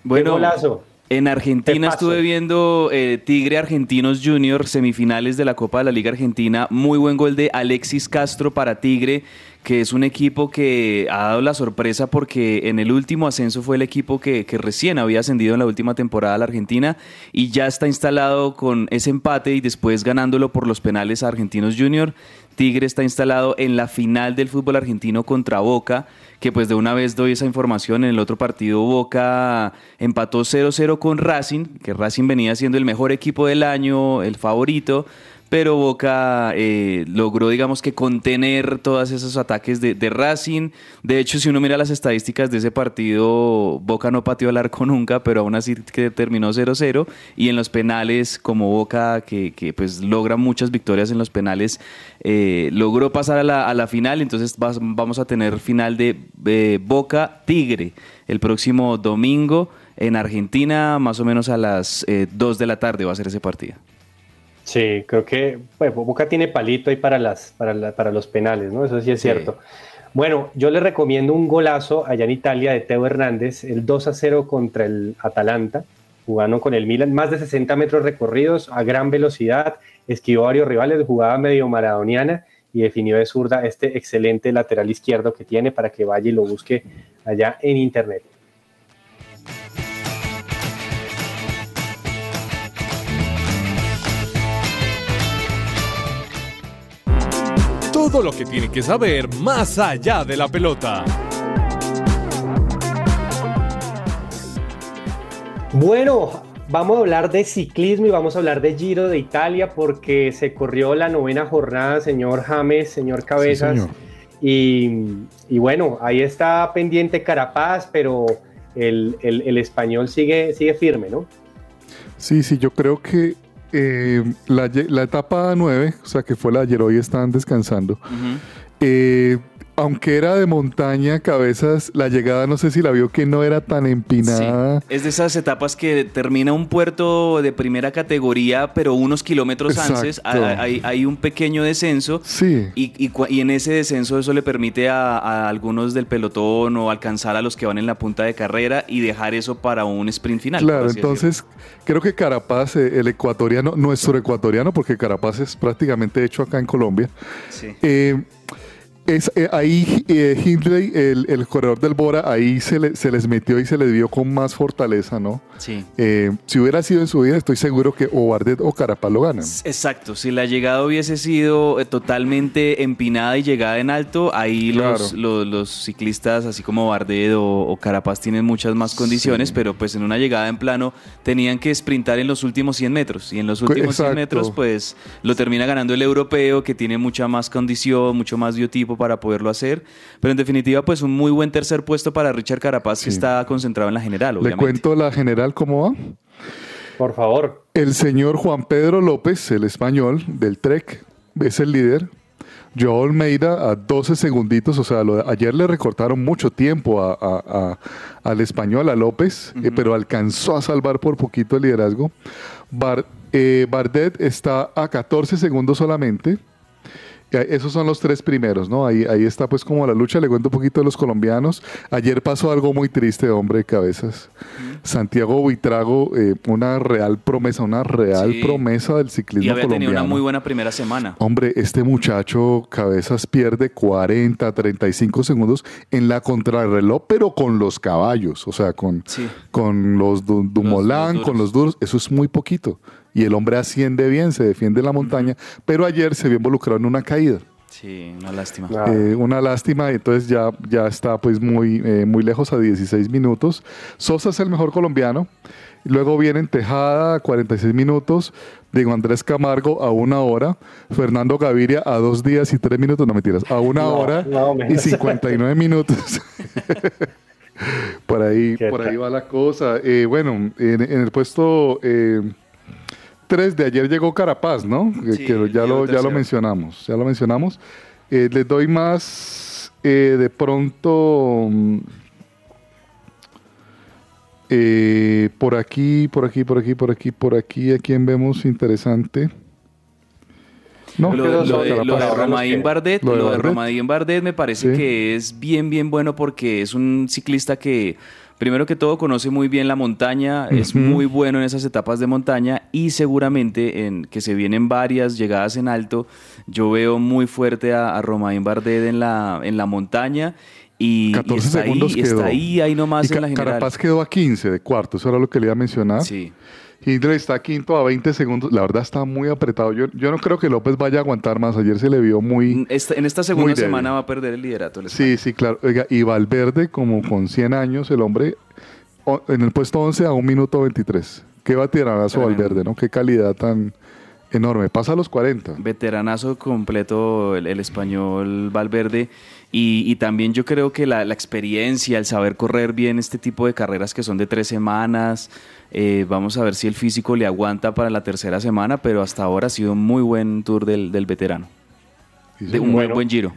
Bueno, qué golazo. En Argentina estuve viendo eh, Tigre Argentinos Junior, semifinales de la Copa de la Liga Argentina. Muy buen gol de Alexis Castro para Tigre, que es un equipo que ha dado la sorpresa porque en el último ascenso fue el equipo que, recién había ascendido en la última temporada a la Argentina y ya está instalado con ese empate y después ganándolo por los penales a Argentinos Junior. Tigre está instalado en la final del fútbol argentino contra Boca, que pues de una vez doy esa información. En el otro partido Boca empató 0-0 con Racing, que Racing venía siendo el mejor equipo del año, el favorito, pero Boca eh, logró, digamos que, contener todos esos ataques de, Racing. De hecho, si uno mira las estadísticas de ese partido, Boca no pateó al arco nunca, pero aún así que terminó 0-0. Y en los penales, como Boca, que, pues logra muchas victorias en los penales, eh, logró pasar a la, a la final. Entonces vamos a tener final de eh, Boca Tigre el próximo domingo en Argentina, más o menos a las 2 de la tarde va a ser ese partido. Sí, creo que bueno, Boca tiene palito ahí para, las, para, la- para los penales, ¿no? Eso sí es Sí. cierto. Bueno, yo le recomiendo un golazo allá en Italia de Teo Hernández, el 2 a 0 contra el Atalanta, jugando con el Milan, más de 60 metros recorridos a gran velocidad, esquivó a varios rivales, jugaba medio maradoniana y definió de zurda este excelente lateral izquierdo que tiene para que vaya y lo busque allá en internet. Todo lo que tiene que saber más allá de la pelota. Bueno, vamos a hablar de ciclismo y vamos a hablar de Giro de Italia porque se corrió la novena jornada, señor James, señor Cabezas. señor. y, y bueno, ahí está pendiente Carapaz, pero el, el- el español sigue, sigue firme, ¿no? Sí, sí, yo creo que eh, la, la etapa 9, o sea que fue la de ayer, hoy están descansando. Eh, aunque era de montaña, cabezas, la llegada no sé si la vio que no era tan empinada. Es de esas etapas que termina un puerto de primera categoría, pero unos kilómetros antes Exacto. hay, hay- hay un pequeño descenso. Sí. Y, y cua- y en ese descenso eso le permite a, a algunos del pelotón o alcanzar a los que van en la punta de carrera y dejar eso para un sprint final. Claro, decirlo. entonces creo que Carapaz, eh, el ecuatoriano, nuestro ecuatoriano, porque Carapaz es prácticamente hecho acá en Colombia. Sí. Eh, es, eh, ahí eh, Hindley, el, el corredor del Bora, ahí se, le- se les metió y se les vio con más fortaleza, ¿no? Sí. Eh, si hubiera sido en su vida, estoy seguro que o Bardet o Carapaz lo ganan. Exacto, si la llegada hubiese sido totalmente empinada y llegada en alto, ahí los, Claro. los, los ciclistas, así como Bardet o, o Carapaz, tienen muchas más condiciones, pero pues en una llegada en plano tenían que sprintar en los últimos 100 metros. Y en los últimos 100 Exacto. metros, pues lo termina ganando el europeo, que tiene mucha más condición, mucho más biotipo para poderlo hacer. Pero en definitiva, pues un muy buen tercer puesto para Richard Carapaz, que está concentrado en la general, Le obviamente. cuento la general cómo va. Por favor. El señor Juan Pedro López, el español del Trek, es el líder. Joao Almeida a 12 segunditos, o sea, lo- ayer le recortaron mucho tiempo a- a- a- al español, a López, eh, pero alcanzó a salvar por poquito el liderazgo. Bar- eh, Bardet está a 14 segundos solamente. Esos son los tres primeros, ¿no? Ahí, ahí está pues como la lucha, le cuento un poquito de los colombianos. Ayer pasó algo muy triste, hombre, de cabezas. Santiago Buitrago, eh, una real promesa, una real Sí. promesa del ciclismo Y había tenido colombiano. una muy buena primera semana. Hombre, este muchacho cabezas pierde 40, 35 segundos en la contrarreloj, pero con los caballos, o sea, con, Sí. con los Du- Dumoulin, duros. con los duros, eso es muy poquito. Y el hombre asciende bien, se defiende en la montaña, pero ayer se vio involucrado en una caída. Sí, una lástima. Eh, una lástima, entonces ya, ya está pues muy, eh, muy lejos a 16 minutos. Sosa es el mejor colombiano. Luego vienen Tejada, 46 minutos. Diego Andrés Camargo a una hora. Fernando Gaviria a dos días y tres minutos. No mentiras, a una No, hora no, y menos. [LAUGHS] 59 minutos. [LAUGHS] por ahí, por ahí va la cosa. Eh, bueno, en, en el puesto 3 de ayer llegó Carapaz, ¿no? Que- Sí, que ya, lo, ya lo mencionamos. Ya lo mencionamos. Eh, les doy más eh, de pronto. mm, eh, por aquí, por aquí, por aquí, por aquí, por aquí, ¿a quién vemos interesante? No, lo, de, lo de Carapaz. Romain Bardet, Lo de lo de Bardet. Romain Bardet me parece Sí. que es bien, bien bueno porque es un ciclista que, primero que todo, conoce muy bien la montaña, es muy bueno en esas etapas de montaña y seguramente en que se vienen varias llegadas en alto, yo veo muy fuerte a, a Romain Bardet en la, en la montaña. Y, y 14 está segundos ahí, quedó. está ahí, ahí nomás Y en la general. Carapaz quedó a 15 de cuarto, eso era lo que le iba a mencionar. Sí. Hindley está quinto a 20 segundos. La verdad está muy apretado. Yo, yo no creo que López vaya a aguantar más. Ayer se le vio muy. Esta- en esta segunda semana va a perder el liderato. el Sí, sí, claro. Oiga, y Valverde, como con 100 años, el hombre o- en el puesto 11 a 1 minuto 23. Qué Tremendo. Valverde, ¿no? Qué calidad tan enorme. Pasa a los 40. veteranazo completo el, el español Valverde y, y también yo creo que la, la experiencia, el saber correr bien este tipo de carreras que son de tres semanas, eh, vamos a ver si el físico le aguanta para la tercera semana, pero hasta ahora ha sido un muy buen tour del, del veterano, de un Bueno. buen giro.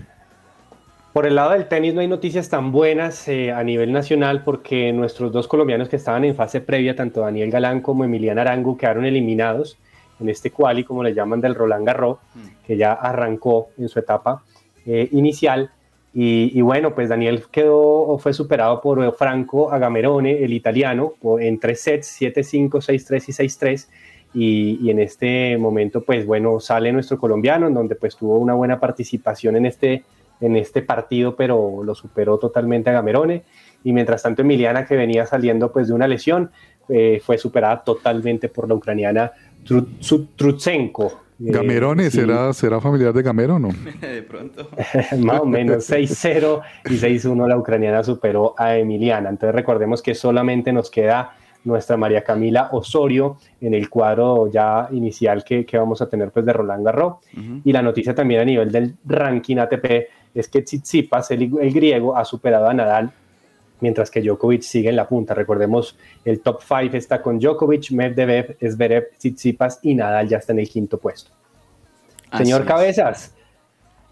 Por el lado del tenis no hay noticias tan buenas eh, a nivel nacional porque nuestros dos colombianos que estaban en fase previa, tanto Daniel Galán como Emiliano Arango, quedaron eliminados en este quali, como le llaman, del Roland Garros, que ya arrancó en su etapa eh, inicial. Y, y bueno, pues Daniel quedó fue superado por Franco Agamerone, el italiano, en tres sets, 7-5, 6-3 y 6-3. Y, y en este momento, pues bueno, sale nuestro colombiano, en donde pues tuvo una buena participación en este, en este partido, pero lo superó totalmente a Gamerone. Y mientras tanto, Emiliana, que venía saliendo pues de una lesión, eh, fue superada totalmente por la ucraniana Tru- Eh, Gamerone, sí, ¿será, ¿será familiar de Gamero o no? [LAUGHS] de pronto. [LAUGHS] más o menos 6-0 y 6-1 la ucraniana superó a Emiliana. Entonces recordemos que solamente nos queda nuestra María Camila Osorio en el cuadro ya inicial que, que vamos a tener pues de Roland Garros. Y la noticia también a nivel del ranking ATP es que Tsitsipas, el, el griego, ha superado a Nadal mientras que Djokovic sigue en la punta. Recordemos, el top 5 está con Djokovic, Medvedev, Zverev, Tsitsipas y Nadal ya está en el quinto puesto. Así Señor es. Cabezas,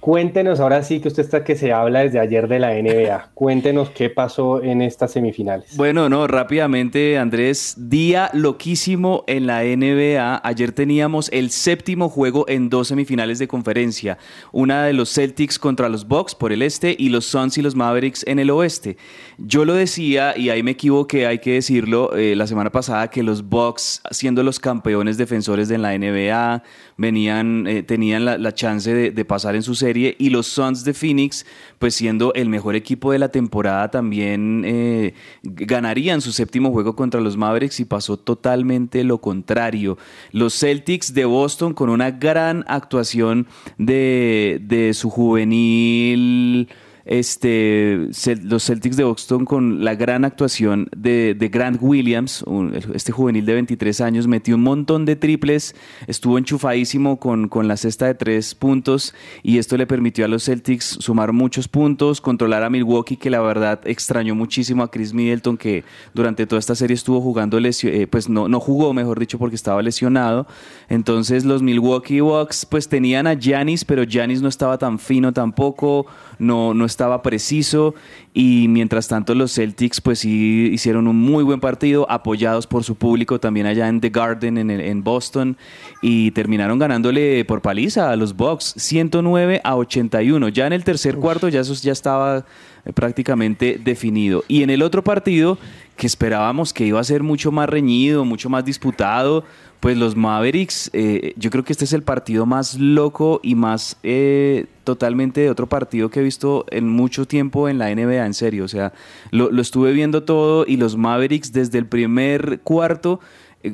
cuéntenos ahora sí que usted está que se habla desde ayer de la NBA. Cuéntenos qué pasó en estas semifinales. Bueno, no, rápidamente, Andrés, día loquísimo en la NBA. Ayer teníamos el séptimo juego en dos semifinales de conferencia. Una de los Celtics contra los Bucks por el este y los Suns y los Mavericks en el oeste. Yo lo decía, y ahí me equivoqué, hay que decirlo, eh, la semana pasada que los Bucks, siendo los campeones defensores de la NBA, venían, eh, tenían la, chance de, de pasar en su serie y los Suns de Phoenix, pues siendo el mejor equipo de la temporada, también eh, ganarían su séptimo juego contra los Mavericks y pasó totalmente lo contrario. Los Celtics de Boston con una gran actuación de, de su juvenil este, los Celtics de Boston con la gran actuación de, Grant Williams, este juvenil de 23 años, metió un montón de triples, estuvo enchufadísimo con, con la cesta de tres puntos y esto le permitió a los Celtics sumar muchos puntos, controlar a Milwaukee, que la verdad extrañó muchísimo a Chris Middleton, que durante toda esta serie estuvo jugando, lesio- eh, pues no, no jugó, mejor dicho, porque estaba lesionado. Entonces los Milwaukee Bucks pues tenían a Giannis, pero Giannis no estaba tan fino tampoco, no, no estaba preciso y mientras tanto los Celtics pues sí hicieron un muy buen partido apoyados por su público también allá en The Garden en, el- en Boston y terminaron ganándole por paliza a los Bucks 109 a 81 ya en el tercer cuarto ya eso ya estaba eh, prácticamente definido. Y en el otro partido que esperábamos que iba a ser mucho más reñido mucho más disputado pues los Mavericks, eh, yo creo que este es el partido más loco y más eh, totalmente de otro partido que he visto en mucho tiempo en la NBA, en serio. O sea, lo, lo estuve viendo todo y los Mavericks desde el primer cuarto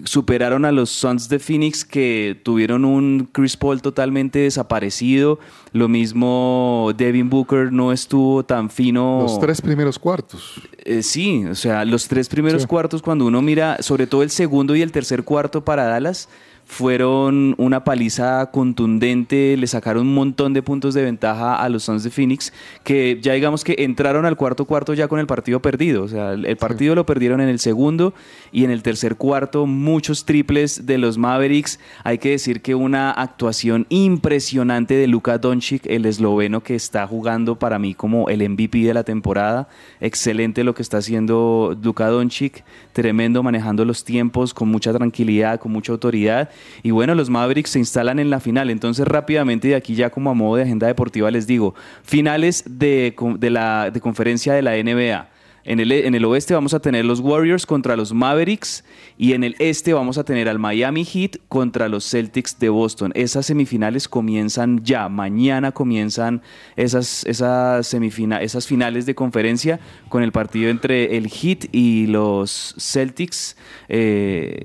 superaron a los Suns de Phoenix que tuvieron un Chris Paul totalmente desaparecido. Lo mismo Devin Booker no estuvo tan fino. Los tres primeros cuartos. Eh, sí, o sea, los tres primeros Sí. cuartos cuando uno mira, sobre todo el segundo y el tercer cuarto para Dallas, fueron una paliza contundente, le sacaron un montón de puntos de ventaja a los Suns de Phoenix, que ya digamos que entraron al cuarto cuarto ya con el partido perdido, o sea, el partido lo perdieron en el segundo y en el tercer cuarto muchos triples de los Mavericks, hay que decir que una actuación impresionante de Luka Doncic, el esloveno que está jugando para mí como el MVP de la temporada, excelente lo que está haciendo Luka Doncic, tremendo manejando los tiempos con mucha tranquilidad, con mucha autoridad y bueno, los Mavericks se instalan en la final. Entonces, rápidamente, de aquí ya como a modo de agenda deportiva, les digo: finales de, de la de conferencia de la NBA. En el, en el oeste vamos a tener los Warriors contra los Mavericks y en el este vamos a tener al Miami Heat contra los Celtics de Boston. Esas semifinales comienzan ya, mañana comienzan esas, esas, semifina- esas finales de conferencia con el partido entre el Heat y los Celtics. eh,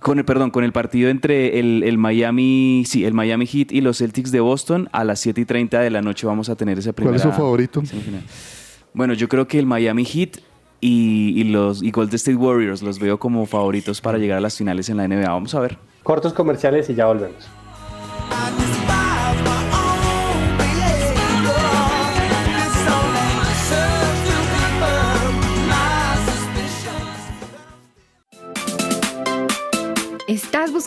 con el, perdón, con el partido entre el, el Miami, sí, el Miami Heat y los Celtics de Boston a las 7 y 30 de la noche vamos a tener ese ¿Cuál es su favorito? Bueno, yo creo que el Miami Heat y, y los y Golden State Warriors los veo como favoritos para llegar a las finales en la NBA. Vamos a ver. Cortos comerciales y ya volvemos.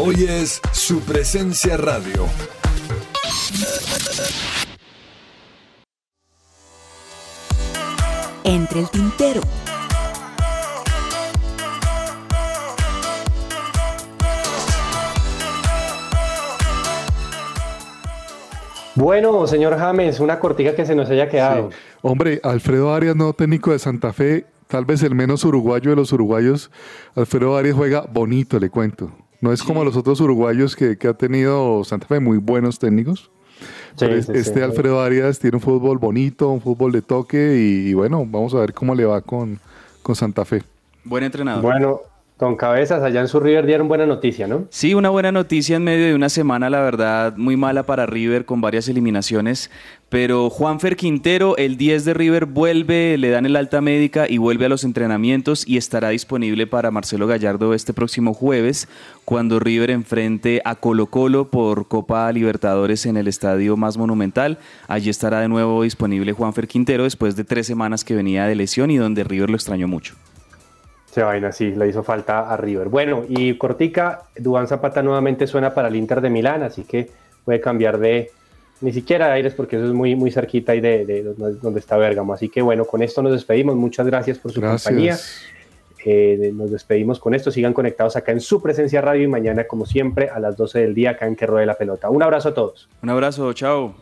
Hoy es su presencia radio. Entre el tintero. Bueno, señor James, una cortica que se nos haya quedado. Hombre, Alfredo Arias, nuevo técnico de Santa Fe, tal vez el menos uruguayo de los uruguayos. Alfredo Arias juega bonito, le cuento. No es como los otros uruguayos que, que ha tenido Santa Fe, muy buenos técnicos. Pero sí. este Alfredo Arias tiene un fútbol bonito, un fútbol de toque y, y bueno, vamos a ver cómo le va con, con Santa Fe. Buen entrenador. Bueno, con cabezas, allá en su River dieron buena noticia, ¿no? Sí, una buena noticia en medio de una semana, la verdad, muy mala para River con varias eliminaciones. Pero Juanfer Quintero, el 10 de River, vuelve, le dan el alta médica y vuelve a los entrenamientos y estará disponible para Marcelo Gallardo este próximo jueves, cuando River enfrente a Colo Colo por Copa Libertadores en el estadio más monumental. Allí estará de nuevo disponible Juanfer Quintero después de tres semanas que venía de lesión y donde River lo extrañó mucho. Se vaina, sí, le hizo falta a River. Bueno, y Cortica, Duván Zapata nuevamente suena para el Inter de Milán, así que puede cambiar de ni siquiera de aires porque eso es muy, muy cerquita ahí de, de donde donde está Bérgamo. Así que bueno, con esto nos despedimos. Muchas gracias por su Gracias. compañía. Eh, nos despedimos con esto. Sigan conectados acá en su presencia radio y mañana, como siempre, a las 12 del día acá en Que Ruede la Pelota. Un abrazo a todos. Un abrazo, chao.